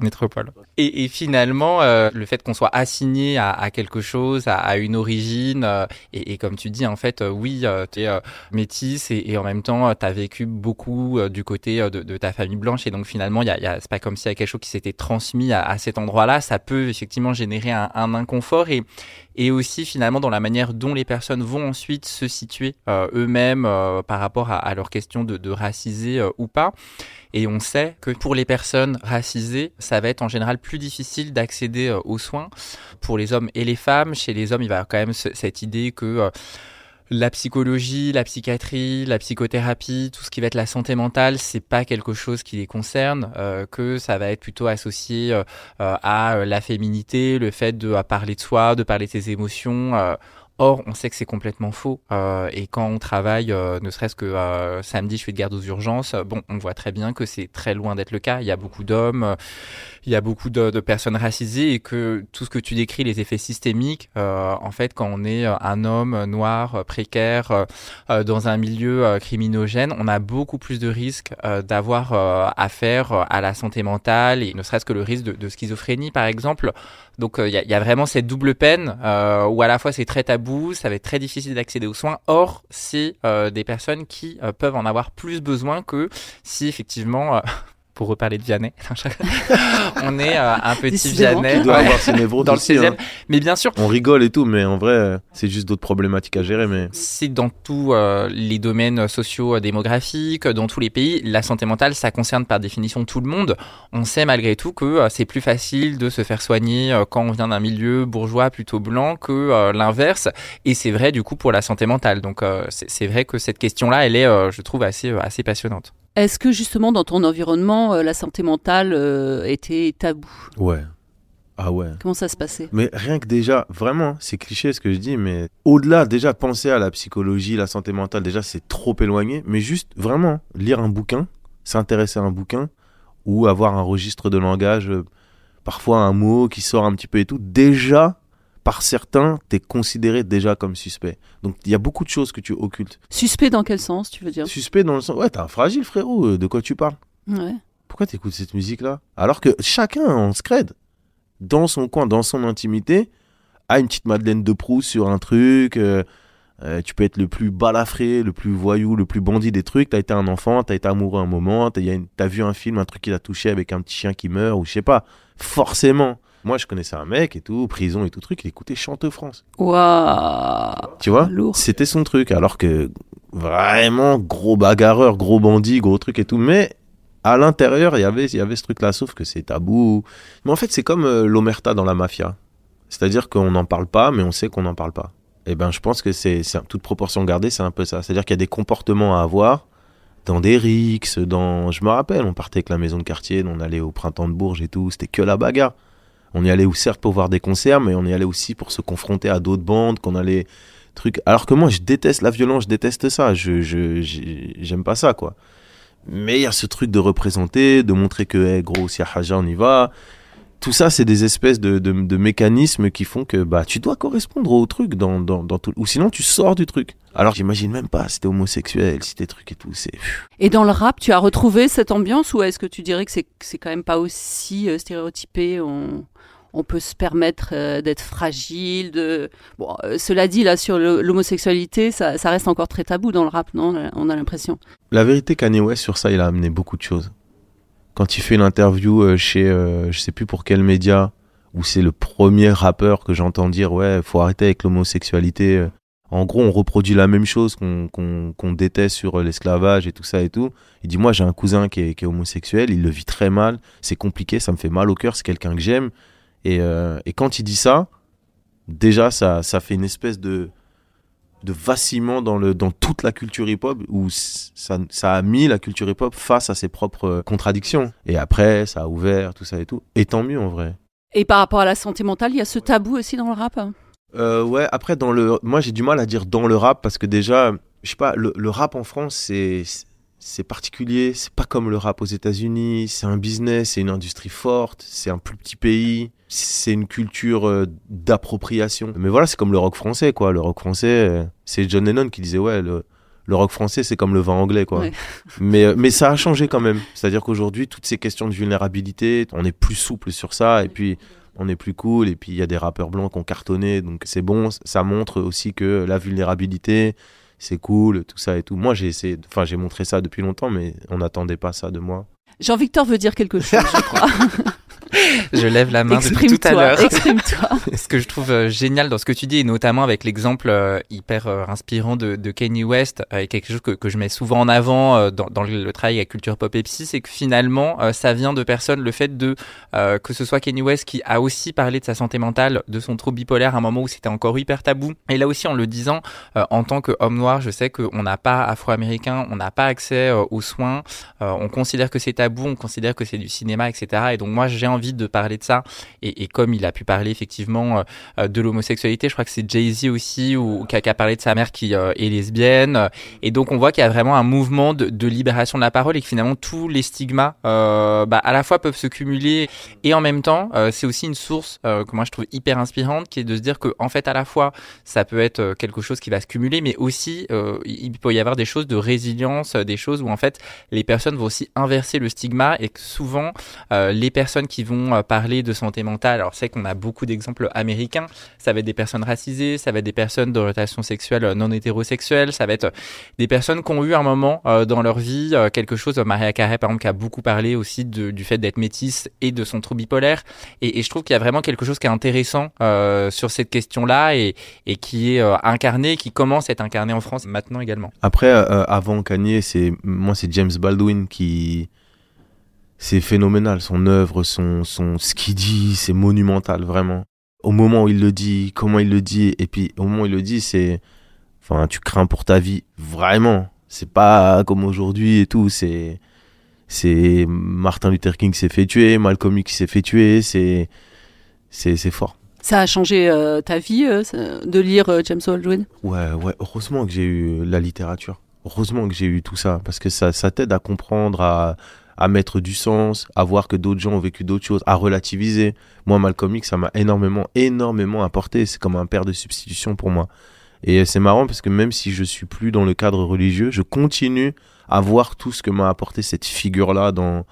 métropole. Et, et finalement, euh, le fait qu'on soit assigné à, à quelque chose, à, à une origine, euh, et, et, comme tu dis, en fait, euh, oui, tu es métisse et, et, en même temps, tu as vécu beaucoup du côté de, de, ta famille blanche. Et donc finalement, y a, y a, c'est pas comme s'il y a quelque chose qui s'était transmis à, à cet endroit-là. Ça peut effectivement générer un, un inconfort et, et aussi finalement dans la manière dont les personnes vont ensuite se situer euh, eux-mêmes euh, par rapport à, leur question de, raciser euh, ou pas. Et on sait que pour les personnes racisées, ça va être en général plus difficile d'accéder aux soins. Pour les hommes et les femmes, chez les hommes, il va y avoir quand même cette idée que la psychologie, la psychiatrie, la psychothérapie, tout ce qui va être la santé mentale, c'est pas quelque chose qui les concerne, euh, que ça va être plutôt associé euh, à la féminité, le fait de parler de soi, de parler de ses émotions. Euh, Or, on sait que c'est complètement faux. Euh, et quand on travaille, euh, ne serait-ce que euh, samedi, je fais de garde aux urgences, bon, on voit très bien que c'est très loin d'être le cas. Il y a beaucoup d'hommes, il y a beaucoup de, de, personnes racisées et que tout ce que tu décris, les effets systémiques, en fait, quand on est un homme noir, précaire, dans un milieu criminogène, on a beaucoup plus de risques d'avoir affaire à la santé mentale et ne serait-ce que le risque de, de schizophrénie, par exemple. Donc, il y, y, a vraiment cette double peine où à la fois c'est très tabou ça va être très difficile d'accéder aux soins. Or, c'est euh, des personnes qui euh, peuvent en avoir plus besoin que si effectivement, euh, pour reparler de Vianney, on est euh, un petit Vianney doit avoir ses névros dans le 16 hein. Mais bien sûr, on rigole et tout, mais en vrai, c'est juste d'autres problématiques à gérer. Mais c'est dans tous euh, les domaines sociaux, démographiques, dans tous les pays, la santé mentale, ça concerne par définition tout le monde. On sait malgré tout que euh, c'est plus facile de se faire soigner euh, quand on vient d'un milieu bourgeois plutôt blanc que euh, l'inverse. Et c'est vrai du coup pour la santé mentale. Donc c'est vrai que cette question-là, elle est, je trouve, assez assez passionnante. Est-ce que justement dans ton environnement, euh, la santé mentale euh, était tabou? Ouais. Ah ouais. Comment ça se passait? Mais rien que déjà, vraiment, c'est cliché ce que je dis, mais au-delà, déjà, penser à la psychologie, la santé mentale, déjà, c'est trop éloigné. Mais juste, vraiment, lire un bouquin, s'intéresser à un bouquin, ou avoir un registre de langage, euh, parfois un mot qui sort un petit peu et tout, déjà, par certains, t'es considéré déjà comme suspect. Donc il y a beaucoup de choses que tu occultes. Suspect dans quel sens, tu veux dire? Suspect dans le sens, ouais, t'es un fragile frérot, euh, de quoi tu parles? Ouais. Pourquoi t'écoutes cette musique-là? Alors que chacun en scred, dans son coin, dans son intimité, a une petite Madeleine de Proust sur un truc. Euh, euh, tu peux être le plus balafré, le plus voyou, le plus bandit des trucs. T'as été un enfant, t'as été amoureux un moment, t'as as vu un film, un truc qui t'a touché avec un petit chien qui meurt, ou je sais pas. Forcément. Moi, je connaissais un mec et tout, prison et tout truc, il écoutait Chante France. Waouh Tu vois? C'était son truc. Alors que vraiment gros bagarreur, gros bandit, gros truc et tout. Mais à l'intérieur, il y avait, il y avait ce truc-là, sauf que c'est tabou. Mais en fait, c'est comme euh, l'omerta dans la mafia. C'est-à-dire qu'on n'en parle pas, mais on sait qu'on n'en parle pas. Et ben, je pense que c'est, c'est toute proportion gardée, c'est un peu ça. C'est-à-dire qu'il y a des comportements à avoir dans des rixes, dans. Je me rappelle, on partait avec la maison de quartier, on allait au printemps de Bourges et tout, c'était que la bagarre. On y allait ou certes pour voir des concerts, mais on y allait aussi pour se confronter à d'autres bandes, qu'on allait truc. Alors que moi, je déteste la violence, je déteste ça. Je, j'aime pas ça, quoi. Mais il y a ce truc de représenter, de montrer que, hey, gros, si à Haja, on y va. Tout ça, c'est des espèces de, de, de, mécanismes qui font que bah, tu dois correspondre au truc dans, dans, dans tout. Ou sinon, tu sors du truc. Alors, j'imagine même pas si t'es homosexuel, si t'es truc et tout. C'est... Et dans le rap, tu as retrouvé cette ambiance ou est-ce que tu dirais que c'est, c'est quand même pas aussi euh, stéréotypé on on peut se permettre euh, d'être fragile. De... Bon, euh, cela dit, là, sur l'homosexualité, ça, ça, reste encore très tabou dans le rap, non On a l'impression. La vérité, Kanye West, sur ça, il a amené beaucoup de choses. Quand il fait une interview euh, chez, euh, je sais plus pour quel média, où c'est le premier rappeur que j'entends dire, ouais, faut arrêter avec l'homosexualité. En gros, on reproduit la même chose qu'on qu qu déteste sur l'esclavage et tout ça et tout. Il dit, moi, j'ai un cousin qui est, homosexuel, il le vit très mal, c'est compliqué, ça me fait mal au cœur, c'est quelqu'un que j'aime. Et, euh, quand il dit ça, déjà, ça, fait une espèce de. vacillement dans, toute la culture hip-hop où ça, ça a mis la culture hip-hop face à ses propres contradictions. Et après, ça a ouvert, tout ça et tout. Et tant mieux en vrai. Et par rapport à la santé mentale, il y a ce tabou aussi dans le rap euh, Ouais, après, dans le... moi j'ai du mal à dire dans le rap parce que déjà, je sais pas, le, le rap en France, c'est c'est particulier, c'est pas comme le rap aux États-Unis, c'est un business, c'est une industrie forte, c'est un plus petit pays, c'est une culture euh, d'appropriation. Mais voilà, c'est comme le rock français, quoi. Le rock français, euh, c'est John Lennon qui disait, ouais, le, le rock français, c'est comme le vin anglais, quoi. Mais, euh, mais ça a changé quand même. C'est-à-dire qu'aujourd'hui, toutes ces questions de vulnérabilité, on est plus souple sur ça, et puis on est plus cool, et puis il y a des rappeurs blancs qui ont cartonné, donc c'est bon, ça montre aussi que la vulnérabilité, c'est cool, tout ça et tout. Moi, j'ai essayé, enfin, j'ai montré ça depuis longtemps, mais on n'attendait pas ça de moi. Jean-Victor veut dire quelque chose, je crois. je lève la main depuis tout à l'heure. Exprime-toi. ce que je trouve euh, génial dans ce que tu dis, et notamment avec l'exemple euh, hyper euh, inspirant de, de, Kanye West, et quelque chose que, que, je mets souvent en avant dans, dans, le travail avec Culture Pop et Psy, c'est que finalement, ça vient de personnes, le fait de que ce soit Kanye West qui a aussi parlé de sa santé mentale, de son trouble bipolaire à un moment où c'était encore hyper tabou. Et là aussi, en le disant, en tant qu'homme noir, je sais qu'on n'a pas afro-américain, on n'a pas accès aux soins, on considère que c'est tabou, on considère que c'est du cinéma, etc. Et donc moi, j'ai envie de parler de ça. Et, comme il a pu parler effectivement euh, de l'homosexualité, je crois que c'est Jay-Z aussi, ou qui a, parlé de sa mère qui euh, est lesbienne. Et donc on voit qu'il y a vraiment un mouvement de, libération de la parole et que finalement tous les stigmas euh, bah, à la fois peuvent se cumuler et en même temps c'est aussi une source que moi je trouve hyper inspirante qui est de se dire que en fait à la fois ça peut être quelque chose qui va se cumuler mais aussi il peut y avoir des choses de résilience, des choses où en fait les personnes vont aussi inverser le stigma et que souvent les personnes qui vont euh, parler de santé mentale, alors c'est qu'on a beaucoup d'exemples américains, ça va être des personnes racisées, ça va être des personnes d'orientation sexuelle non hétérosexuelle, ça va être des personnes qui ont eu un moment euh, dans leur vie euh, quelque chose, Maria Carey par exemple qui a beaucoup parlé aussi du fait d'être métisse et de son trouble bipolaire, et, je trouve qu'il y a vraiment quelque chose qui est intéressant sur cette question-là et, qui est incarné, qui commence à être incarné en France maintenant également. Après, avant Kanye, c'est moi c'est James Baldwin qui c'est phénoménal. Son œuvre, son, son, ce qu'il dit, c'est monumental, vraiment. Au moment où il le dit, comment il le dit, et puis au moment où il le dit, c'est, enfin, tu crains pour ta vie, vraiment. C'est pas comme aujourd'hui et tout, c'est, c'est Martin Luther King s'est fait tuer, Malcolm X s'est fait tuer, c'est, c'est, c'est fort. Ça a changé euh, ta vie euh, de lire euh, James Baldwin? Ouais, ouais. Heureusement que j'ai eu la littérature. Heureusement que j'ai eu tout ça parce que ça, ça t'aide à comprendre, à, à mettre du sens, à voir que d'autres gens ont vécu d'autres choses, à relativiser. Moi, Malcolm X, ça m'a énormément, énormément apporté. C'est comme un père de substitution pour moi. Et c'est marrant parce que même si je suis plus dans le cadre religieux, je continue à voir tout ce que m'a apporté cette figure-là dans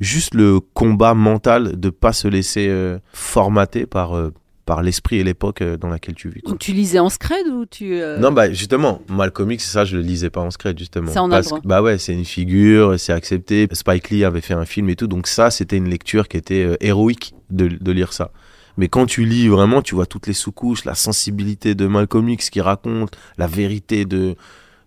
juste le combat mental de pas se laisser euh, formater par euh, par l'esprit et l'époque euh, dans laquelle tu vis. Donc tu lisais en scred ou tu euh, Non bah justement, Malcolm X, ça je le lisais pas en scred justement. C'est en parce que, Bah ouais, c'est une figure, c'est accepté. Spike Lee avait fait un film et tout, donc ça c'était une lecture qui était euh, héroïque de, de, lire ça. Mais quand tu lis vraiment, tu vois toutes les sous-couches, la sensibilité de Malcolm X qui raconte la vérité de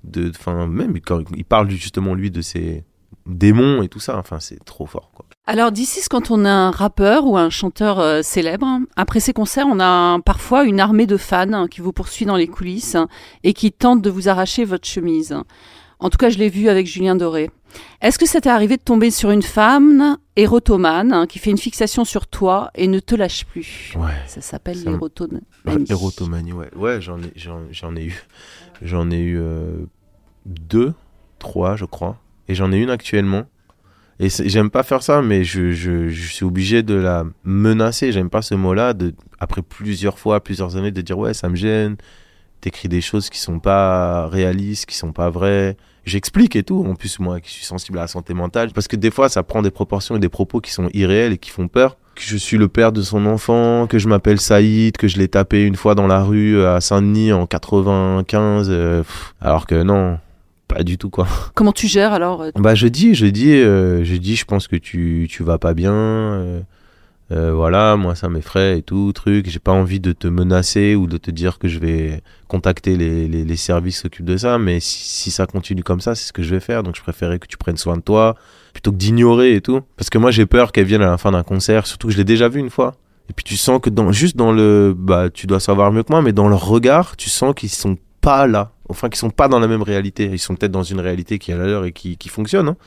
de enfin même quand il parle justement lui de ses démons et tout ça, enfin c'est trop fort quoi. Alors d'ici, quand on a un rappeur ou un chanteur euh, célèbre, après ces concerts, on a parfois une armée de fans qui vous poursuit dans les coulisses et qui tente de vous arracher votre chemise. En tout cas, je l'ai vu avec Julien Doré. Est-ce que ça t'est arrivé de tomber sur une femme érotomane qui fait une fixation sur toi et ne te lâche plus? Ouais. Ça s'appelle l'érotomanie. L'érotomanie, ouais. Ouais, j'en ai, j'en, ai eu. J'en ai eu euh, deux, trois, je crois. Et j'en ai une actuellement. Et j'aime pas faire ça, mais je, je, suis obligé de la menacer. J'aime pas ce mot-là. Après plusieurs fois, plusieurs années, de dire ouais, ça me gêne. T'écris des choses qui sont pas réalistes, qui sont pas vraies. J'explique et tout. En plus, moi qui suis sensible à la santé mentale, parce que des fois, ça prend des proportions et des propos qui sont irréels et qui font peur. Que je suis le père de son enfant, que je m'appelle Saïd, que je l'ai tapé une fois dans la rue à Saint-Denis en 95. Euh, alors que non, pas du tout quoi. Comment tu gères alors euh Bah je dis, je dis, euh, je dis, je pense que tu tu vas pas bien. Euh, voilà, moi ça m'effraie et tout truc. J'ai pas envie de te menacer ou de te dire que je vais contacter les, les, les services qui s'occupent de ça. Mais si, si, ça continue comme ça, c'est ce que je vais faire. Donc je préférais que tu prennes soin de toi plutôt que d'ignorer et tout. Parce que moi j'ai peur qu'elle vienne à la fin d'un concert. Surtout que je l'ai déjà vu une fois. Et puis tu sens que dans juste dans le bah tu dois savoir mieux que moi, mais dans leur regard, tu sens qu'ils sont pas là, enfin qui sont pas dans la même réalité. Ils sont peut-être dans une réalité qui est la leur et qui, qui fonctionne. hein.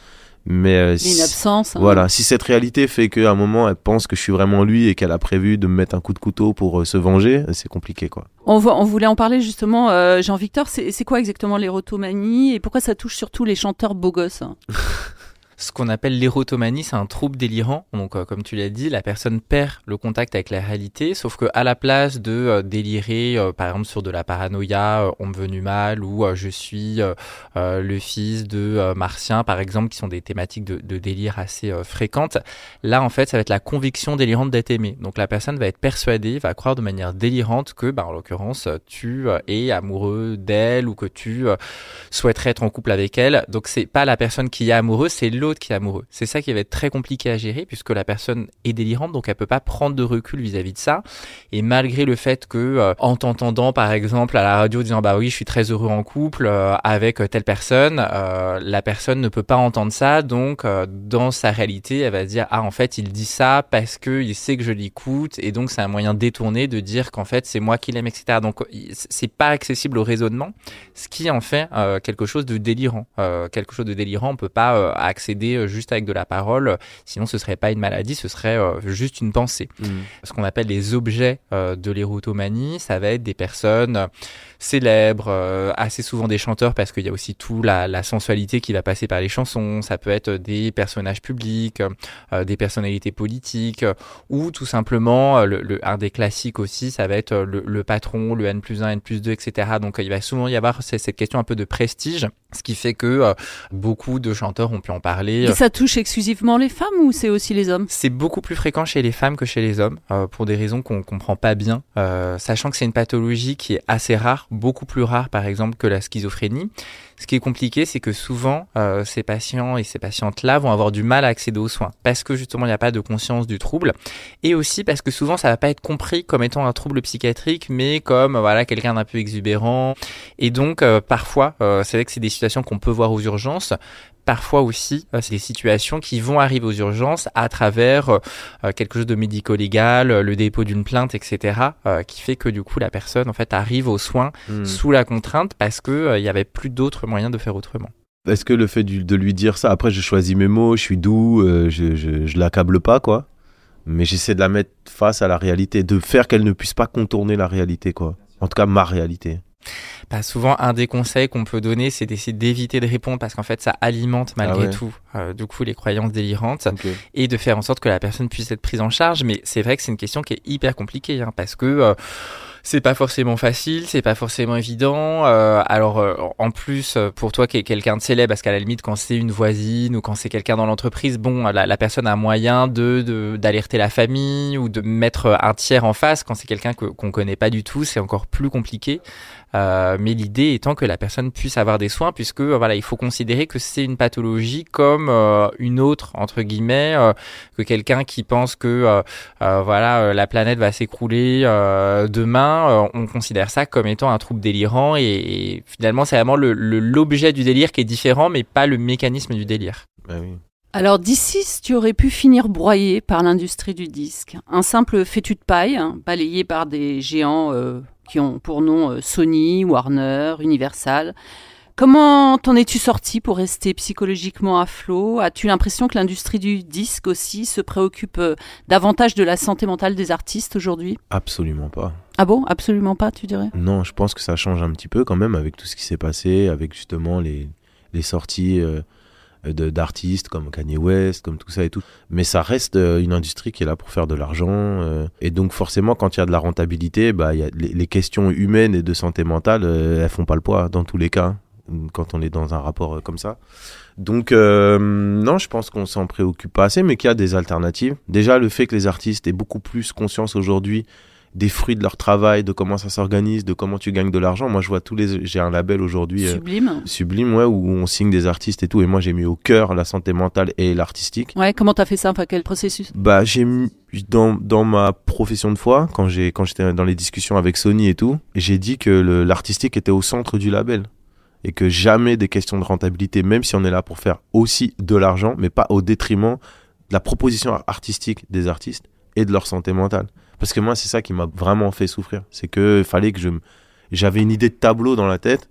Mais euh, a une absence. hein. voilà, si cette réalité fait qu'à un moment elle pense que je suis vraiment lui et qu'elle a prévu de me mettre un coup de couteau pour euh, se venger, c'est compliqué quoi. On, voit- on voulait en parler justement, euh, Jean-Victor. C'est c'est quoi exactement l'érotomanie et pourquoi ça touche surtout les chanteurs beaux gosses hein? Ce qu'on appelle l'érotomanie, c'est un trouble délirant. Donc, euh, comme tu l'as dit, la personne perd le contact avec la réalité, sauf que à la place de euh, délirer, euh, par exemple sur de la paranoïa, on me venu mal, ou je suis le fils de Martien, par exemple, qui sont des thématiques de, délire assez fréquentes. Là, en fait, ça va être la conviction délirante d'être aimé. Donc, la personne va être persuadée, va croire de manière délirante que, bah, en l'occurrence, tu es amoureux d'elle ou que tu souhaiterais être en couple avec elle. Donc c'est pas la personne qui est amoureuse, c'est qui est amoureux. C'est ça qui va être très compliqué à gérer puisque la personne est délirante, donc elle peut pas prendre de recul vis-à-vis de ça. Et malgré le fait que euh, en t'entendant par exemple à la radio disant bah oui je suis très heureux en couple euh, avec telle personne, euh, la personne ne peut pas entendre ça, donc euh, dans sa réalité elle va dire ah en fait il dit ça parce que il sait que je l'écoute et donc c'est un moyen détourné de dire qu'en fait c'est moi qui l'aime etc. Donc c'est pas accessible au raisonnement ce qui en fait euh, quelque chose de délirant. Euh, quelque chose de délirant, on peut pas euh, accéder euh, juste avec de la parole, sinon ce serait pas une maladie, ce serait euh, juste une pensée. Ce qu'on appelle les objets euh, de l'érotomanie, ça va être des personnes célèbres, assez souvent des chanteurs parce qu'il y a aussi tout la, la sensualité qui va passer par les chansons, ça peut être des personnages publics, des personnalités politiques, ou tout simplement, le, le- un des classiques aussi, ça va être le, le patron, le N plus 1, N plus 2, etc. Donc il va souvent y avoir cette question un peu de prestige, ce qui fait que euh, beaucoup de chanteurs ont pu en parler. Et ça touche exclusivement les femmes ou c'est aussi les hommes? C'est beaucoup plus fréquent chez les femmes que chez les hommes, euh, pour des raisons qu'on comprend pas bien, euh, sachant que c'est une pathologie qui est assez rare, beaucoup plus rare par exemple que la schizophrénie. Ce qui est compliqué, c'est que souvent, euh, ces patients et ces patientes-là vont avoir du mal à accéder aux soins, parce que justement, il n'y a pas de conscience du trouble, et aussi parce que souvent, ça va pas être compris comme étant un trouble psychiatrique, mais comme voilà quelqu'un d'un peu exubérant. Et donc, euh, parfois, euh, c'est vrai que c'est des situations qu'on peut voir aux urgences, parfois aussi, euh, c'est des situations qui vont arriver aux urgences à travers euh, euh, quelque chose de médico-légal, euh, le dépôt d'une plainte, etc., euh, qui fait que du coup la personne en fait arrive aux soins Mm. sous la contrainte parce que il y avait plus d'autres moyens de faire autrement. Est-ce que le fait du- de lui dire ça, après je choisis mes mots, je suis doux, je, je, je l'accable pas, quoi. Mais j'essaie de la mettre face à la réalité, de faire qu'elle ne puisse pas contourner la réalité, quoi. En tout cas, ma réalité. Bah, souvent, un des conseils qu'on peut donner, c'est d'essayer d'éviter de répondre parce qu'en fait, ça alimente malgré Ah ouais. tout, euh, du coup, les croyances délirantes et de faire en sorte que la personne puisse être prise en charge. Mais c'est vrai que c'est une question qui est hyper compliquée hein, parce que euh, c'est pas forcément facile, c'est pas forcément évident. Euh, alors, euh, en plus, euh, pour toi qui est quelqu'un de célèbre, parce qu'à la limite, quand c'est une voisine ou quand c'est quelqu'un dans l'entreprise, bon, la, la personne a moyen de de- d'alerter la famille ou de mettre un tiers en face. Quand c'est quelqu'un que- qu'on connaît pas du tout, c'est encore plus compliqué. Euh, mais l'idée étant que la personne puisse avoir des soins, puisque euh, voilà, il faut considérer que c'est une pathologie comme euh, une autre entre guillemets, euh, que quelqu'un qui pense que euh, euh, voilà euh, la planète va s'écrouler euh, demain, euh, on considère ça comme étant un trouble délirant et, et finalement c'est vraiment le- le- l'objet du délire qui est différent, mais pas le mécanisme du délire. Ah oui. Alors d'ici, tu aurais pu finir broyé par l'industrie du disque. Un simple fétu de paille, hein, balayé par des géants euh, qui ont pour nom euh, Sony, Warner, Universal. Comment t'en es-tu sorti pour rester psychologiquement à flot? As-tu l'impression que l'industrie du disque aussi se préoccupe euh, davantage de la santé mentale des artistes aujourd'hui? Absolument pas. Ah bon? Absolument pas, tu dirais? Non, je pense que ça change un petit peu quand même avec tout ce qui s'est passé, avec justement les, les sorties euh, d'artistes comme Kanye West, comme tout ça et tout. Mais ça reste euh, une industrie qui est là pour faire de l'argent. euh, et donc forcément, quand il y a de la rentabilité, bah, y a les, questions humaines et de santé mentale, euh, elles font pas le poids dans tous les cas, quand on est dans un rapport euh, comme ça. Donc euh, non, je pense qu'on s'en préoccupe pas assez, mais qu'il y a des alternatives. Déjà, le fait que les artistes aient beaucoup plus conscience aujourd'hui des fruits de leur travail, de comment ça s'organise, de comment tu gagnes de l'argent. Moi, je vois tous les. J'ai un label aujourd'hui euh, Sublime. sublime, ouais, où on signe des artistes et tout. Et moi, j'ai mis au cœur la santé mentale et l'artistique. Ouais, comment t'as fait ça? Enfin, quel processus? Bah, j'ai mis dans, dans ma profession de foi, quand j'ai quand j'étais dans les discussions avec Sony et tout, j'ai dit que l'artistique était au centre du label et que jamais des questions de rentabilité, même si on est là pour faire aussi de l'argent, mais pas au détriment de la proposition artistique des artistes et de leur santé mentale. Parce que moi, c'est ça qui m'a vraiment fait souffrir. C'est que fallait que je, j'avais une idée de tableau dans la tête.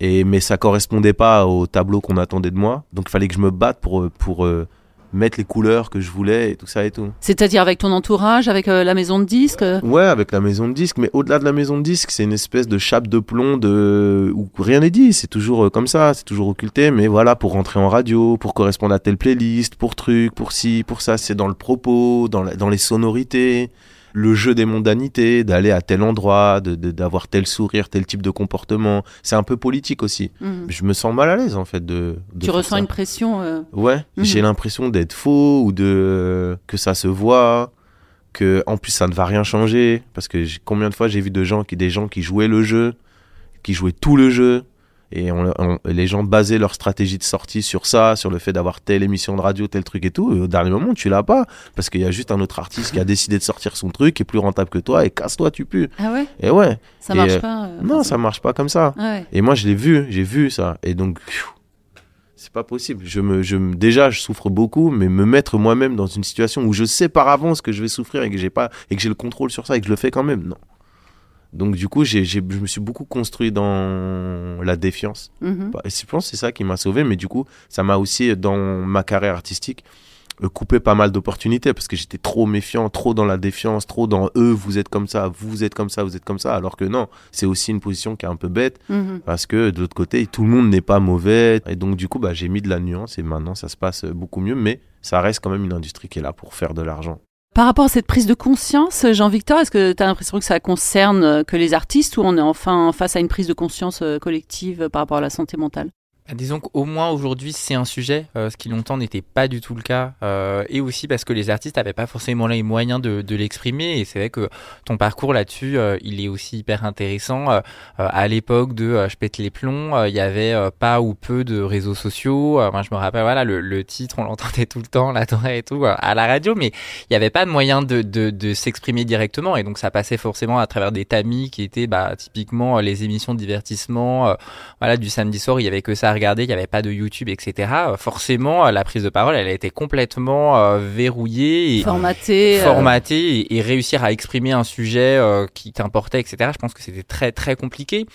Et, mais ça correspondait pas au tableau qu'on attendait de moi. Donc il fallait que je me batte pour, pour euh, mettre les couleurs que je voulais et tout ça et tout. C'est-à-dire avec ton entourage, avec euh, la maison de disques euh Ouais, avec la maison de disque, mais au-delà de la maison de disque, c'est une espèce de chape de plomb de... où rien n'est dit, c'est toujours euh, comme ça, c'est toujours occulté, mais voilà, pour rentrer en radio, pour correspondre à telle playlist, pour truc, pour ci, pour ça, c'est dans le propos, dans, la- dans les sonorités, le jeu des mondanités, d'aller à tel endroit, de- de- d'avoir tel sourire, tel type de comportement. C'est un peu politique aussi. Mhm. Je me sens mal à l'aise en fait de... de Tu ressens ça. une pression euh, Ouais, Mhm. j'ai l'impression d'être faux ou de que ça se voit, que en plus ça ne va rien changer parce que combien de fois j'ai vu de gens qui des gens qui jouaient le jeu, qui jouaient tout le jeu et on- on- les gens basaient leur stratégie de sortie sur ça, sur le fait d'avoir telle émission de radio, tel truc et tout. Et au dernier moment, tu l'as pas parce qu'il y a juste un autre artiste qui a décidé de sortir son truc qui est plus rentable que toi et casse-toi, tu pues. Ah ouais? Et ouais, Ça Et, marche euh, pas euh, non, ça marche pas comme ça. Ouais. Et moi, je l'ai vu, j'ai vu ça. Et donc, c'est pas possible. Je me, je me- déjà, je souffre beaucoup, mais me mettre moi-même dans une situation où je sais par avance que je vais souffrir et que j'ai pas, et que j'ai le contrôle sur ça et que je le fais quand même, non. Donc, du coup, je me suis beaucoup construit dans la défiance. Mhm. Et je pense que c'est ça qui m'a sauvé, mais du coup, ça m'a aussi, dans ma carrière artistique, euh, coupé pas mal d'opportunités parce que j'étais trop méfiant, trop dans la défiance, trop dans eux, vous êtes comme ça, vous êtes comme ça, vous êtes comme ça, alors que non, c'est aussi une position qui est un peu bête Mhm. parce que de l'autre côté, tout le monde n'est pas mauvais. Et donc, du coup, bah, j'ai mis de la nuance et maintenant, ça se passe beaucoup mieux. Mais ça reste quand même une industrie qui est là pour faire de l'argent. Par rapport à cette prise de conscience, Jean-Victor, est-ce que tu as l'impression que ça concerne euh, que les artistes ou on est enfin face à une prise de conscience euh, collective euh, par rapport à la santé mentale? Disons qu'au moins aujourd'hui c'est un sujet, euh, ce qui longtemps n'était pas du tout le cas, euh, et aussi parce que les artistes n'avaient pas forcément les moyens de, de l'exprimer, et c'est vrai que ton parcours là-dessus, euh, il est aussi hyper intéressant. Euh, euh, à l'époque de Je pète les plombs, il y avait pas ou peu de réseaux sociaux. Moi je me rappelle, voilà, le, le titre, on l'entendait tout le temps, la et tout, à la radio, mais il n'y avait pas de moyen de, de, de s'exprimer directement, et donc ça passait forcément à travers des tamis qui étaient bah, typiquement les émissions de divertissement, voilà, du samedi soir, il y avait que ça à regarder, il n'y avait pas de YouTube, etc. Forcément, la prise de parole, elle a été complètement euh, verrouillée et Formaté euh, formatée et, et réussir à exprimer un sujet euh, qui t'importait, etc. Je pense que c'était très très compliqué.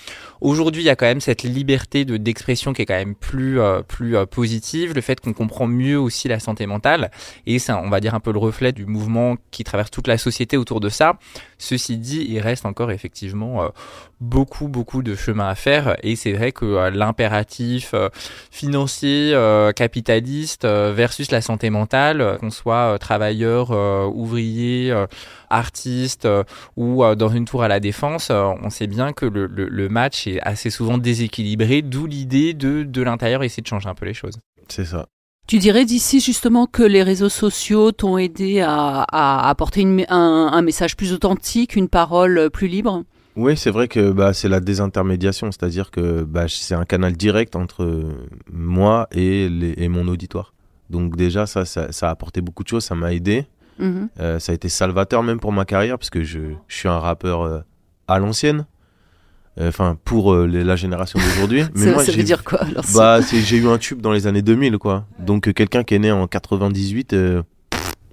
Aujourd'hui, il y a quand même cette liberté de d'expression qui est quand même plus plus positive, le fait qu'on comprend mieux aussi la santé mentale et c'est on va dire un peu le reflet du mouvement qui traverse toute la société autour de ça. Ceci dit, il reste encore effectivement euh, beaucoup beaucoup de chemin à faire et c'est vrai que euh, l'impératif euh, financier capitaliste versus la santé mentale qu'on soit travailleur ouvrier artiste ou dans une tour à la défense on sait bien que le, le, le match est assez souvent déséquilibré d'où l'idée de de l'intérieur essayer de changer un peu les choses C'est ça. Tu dirais d'ici justement que les réseaux sociaux t'ont aidé à, à apporter une- un, un message plus authentique, une parole plus libre? Oui, c'est vrai que bah, c'est la désintermédiation, c'est-à-dire que bah, c'est un canal direct entre moi et, les- et mon auditoire. Donc déjà, ça, ça, ça a apporté beaucoup de choses, ça m'a aidé. Mhm. Euh, ça a été salvateur même pour ma carrière, parce que je, je suis un rappeur euh, à l'ancienne, Euh, enfin pour euh, les- la génération d'aujourd'hui. Mais Ça, moi, ça j'ai- veut dire quoi alors Bah, j'ai eu un tube dans les années 2000, quoi. Donc, euh, quelqu'un qui est né en 98, euh,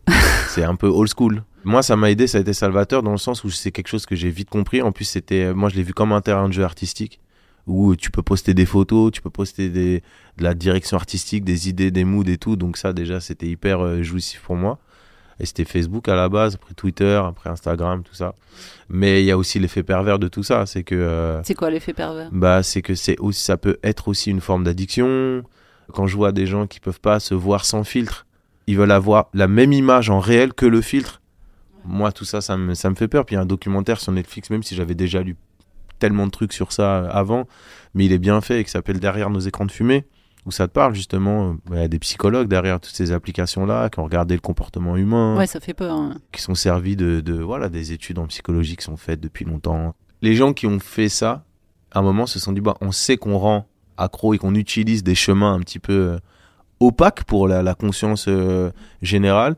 c'est un peu old school. Moi, ça m'a aidé, ça a été salvateur dans le sens où c'est quelque chose que j'ai vite compris. En plus, c'était, moi, je l'ai vu comme un terrain de jeu artistique où tu peux poster des photos, tu peux poster des, de la direction artistique, des idées, des moods et tout. Donc, ça, déjà, c'était hyper jouissif pour moi. Et c'était Facebook à la base, après Twitter, après Instagram, tout ça. Mais il y a aussi l'effet pervers de tout ça, c'est que euh, C'est quoi l'effet pervers? bah, c'est que c'est aussi, ça peut être aussi une forme d'addiction. Quand je vois des gens qui peuvent pas se voir sans filtre, ils veulent avoir la même image en réel que le filtre. Moi, tout ça, ça me, ça me fait peur. Puis il y a un documentaire sur Netflix, même si j'avais déjà lu tellement de trucs sur ça euh, avant, mais il est bien fait et qui s'appelle Derrière nos écrans de fumée, où ça te parle justement bah, des psychologues derrière toutes ces applications-là, qui ont regardé le comportement humain Ouais, ça fait peur. hein. qui sont servis de, de voilà des études en psychologie qui sont faites depuis longtemps. Les gens qui ont fait ça, à un moment, se sont dit bah on sait qu'on rend accro et qu'on utilise des chemins un petit peu euh, opaques pour la, la conscience euh, générale,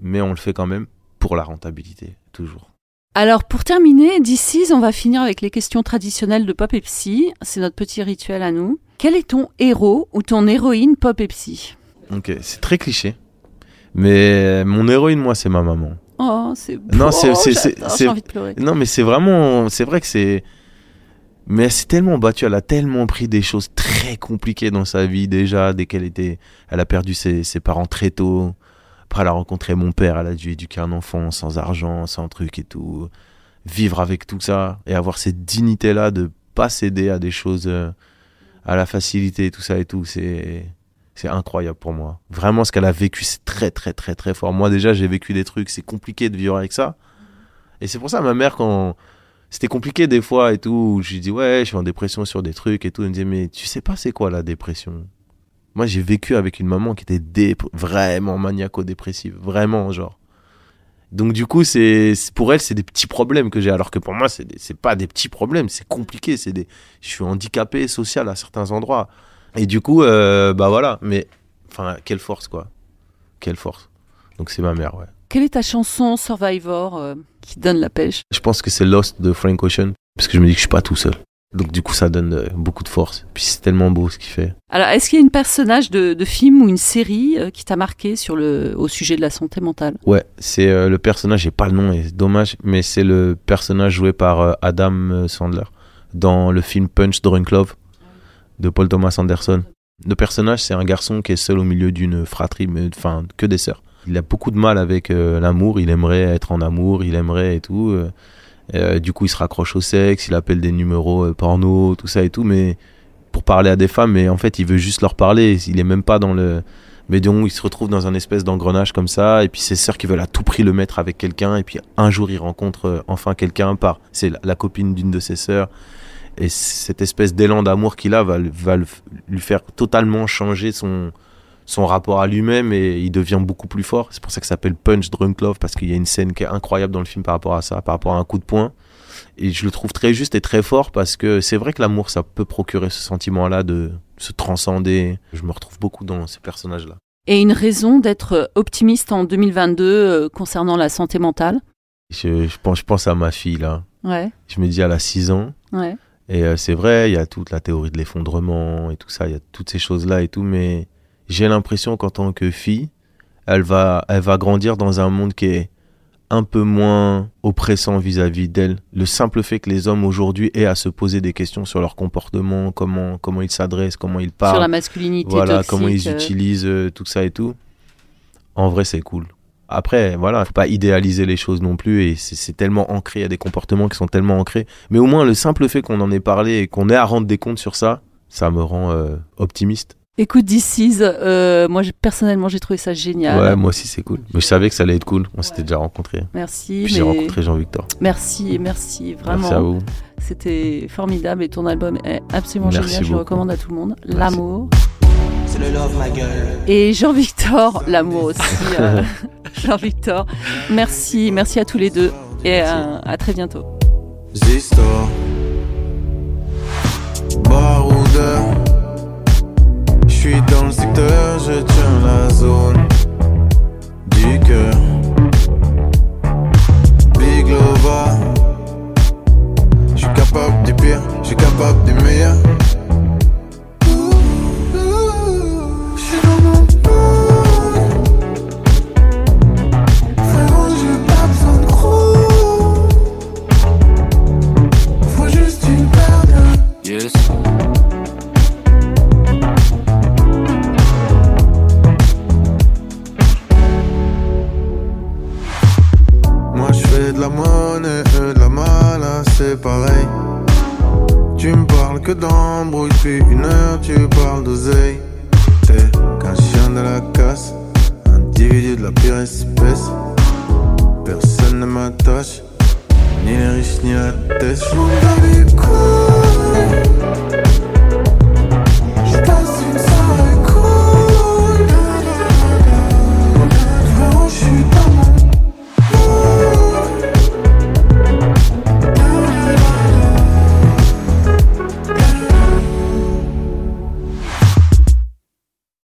mais on le fait quand même pour la rentabilité toujours. Alors pour terminer, d'ici, on va finir avec les questions traditionnelles de Pop et Psy. C'est notre petit rituel à nous. Quel est ton héros ou ton héroïne Pop et Psy? Ok, c'est très cliché, mais mon héroïne moi c'est ma maman. Oh, c'est beau. Non, c'est- c'est- j'adore, c'est- J'ai c'est- envie de pleurer. Non mais c'est vraiment, c'est vrai que c'est Mais elle s'est tellement battue, elle a tellement pris des choses très compliquées dans sa vie déjà, dès qu'elle était, elle a perdu ses, ses parents très tôt. Après, elle a rencontré mon père, elle a dû éduquer un enfant sans argent, sans truc et tout. Vivre avec tout ça et avoir cette dignité-là de pas céder à des choses, euh, à la facilité, tout ça et tout, c'est, c'est incroyable pour moi. Vraiment, ce qu'elle a vécu, c'est très, très, très, très fort. Moi, déjà, j'ai vécu des trucs, c'est compliqué de vivre avec ça. Et c'est pour ça, ma mère, quand c'était compliqué des fois et tout, je lui dis, ouais, je suis en dépression sur des trucs et tout, elle me dit, mais tu sais pas c'est quoi la dépression? Moi, j'ai vécu avec une maman qui était dé- vraiment maniaco-dépressive, vraiment, genre. Donc du coup, c'est pour elle, c'est des petits problèmes que j'ai, alors que pour moi, c'est pas des petits problèmes, c'est compliqué, c'est des, je suis handicapé social à certains endroits. Et du coup, euh, bah voilà, mais enfin, quelle force quoi, quelle force. Donc c'est ma mère, ouais. Quelle est ta chanson Survivor euh, qui donne la pêche? Je pense que c'est Lost de Frank Ocean, parce que je me dis que je suis pas tout seul. Donc du coup, ça donne euh, beaucoup de force. Puis c'est tellement beau ce qu'il fait. Alors, est-ce qu'il y a une personnage de, de film ou une série euh, qui t'a marqué sur le, au sujet de la santé mentale? Ouais, c'est euh, le personnage, j'ai pas le nom, et c'est dommage, mais c'est le personnage joué par euh, Adam Sandler dans le film Punch Drunk Love de Paul Thomas Anderson. Le personnage, c'est un garçon qui est seul au milieu d'une fratrie, mais enfin que des sœurs. Il a beaucoup de mal avec euh, l'amour, il aimerait être en amour, il aimerait et tout. Euh, du coup, il se raccroche au sexe, il appelle des numéros euh, porno, tout ça et tout, mais pour parler à des femmes, mais en fait, il veut juste leur parler, il est même pas dans le mais donc, il se retrouve dans un espèce d'engrenage comme ça, et puis ses sœurs qui veulent à tout prix le mettre avec quelqu'un, et puis un jour il rencontre euh, enfin quelqu'un par, c'est la, copine d'une de ses sœurs, et cette espèce d'élan d'amour qu'il a va, va lui faire totalement changer son, son rapport à lui-même, et il devient beaucoup plus fort. C'est pour ça que ça s'appelle Punch Drunk Love, parce qu'il y a une scène qui est incroyable dans le film par rapport à ça, par rapport à un coup de poing. Et je le trouve très juste et très fort parce que c'est vrai que l'amour, ça peut procurer ce sentiment-là de se transcender. Je me retrouve beaucoup dans ces personnages-là. Et une raison d'être optimiste en 2022 euh, concernant la santé mentale? Je, je pense, je pense à ma fille, là. Ouais, Je me dis, elle a 6 ans. ouais. Et euh, c'est vrai, il y a toute la théorie de l'effondrement et tout ça, il y a toutes ces choses-là et tout, mais j'ai l'impression qu'en tant que fille, elle va, elle va grandir dans un monde qui est un peu moins oppressant vis-à-vis d'elle. Le simple fait que les hommes aujourd'hui aient à se poser des questions sur leur comportement, comment, comment ils s'adressent, comment ils parlent, Sur la masculinité voilà, toxique. comment ils euh, utilisent euh, tout ça et tout. En vrai, c'est cool. Après, voilà, faut pas idéaliser les choses non plus et c'est c'est tellement ancré, il y a des comportements qui sont tellement ancrés. Mais au moins, le simple fait qu'on en ait parlé et qu'on ait à rendre des comptes sur ça, ça me rend euh, optimiste. Écoute, This Is, euh, moi personnellement j'ai trouvé ça génial. Ouais, moi aussi, c'est cool. Mais je savais que ça allait être cool. On s'était déjà rencontrés. Merci, Puis j'ai rencontré Jean-Victor. merci, merci vraiment. Merci à vous. C'était formidable et ton album est absolument Merci génial. Je le recommande à tout le monde. L'amour. C'est le love, ma gueule. Et Jean-Victor, l'amour aussi. euh, Jean-Victor, merci, merci à tous les deux et à très bientôt. Zisto Baroudeur suis dans le secteur, je tiens la zone. Du cœur Big Lova Je suis capable du pire, je suis capable du meilleur pareil. Tu me parles que d'embrouille, depuis une heure tu parles d'oseille. T'es qu'un chien de la casse, individu de la pire espèce. Personne ne m'attache, ni les riches ni la tête.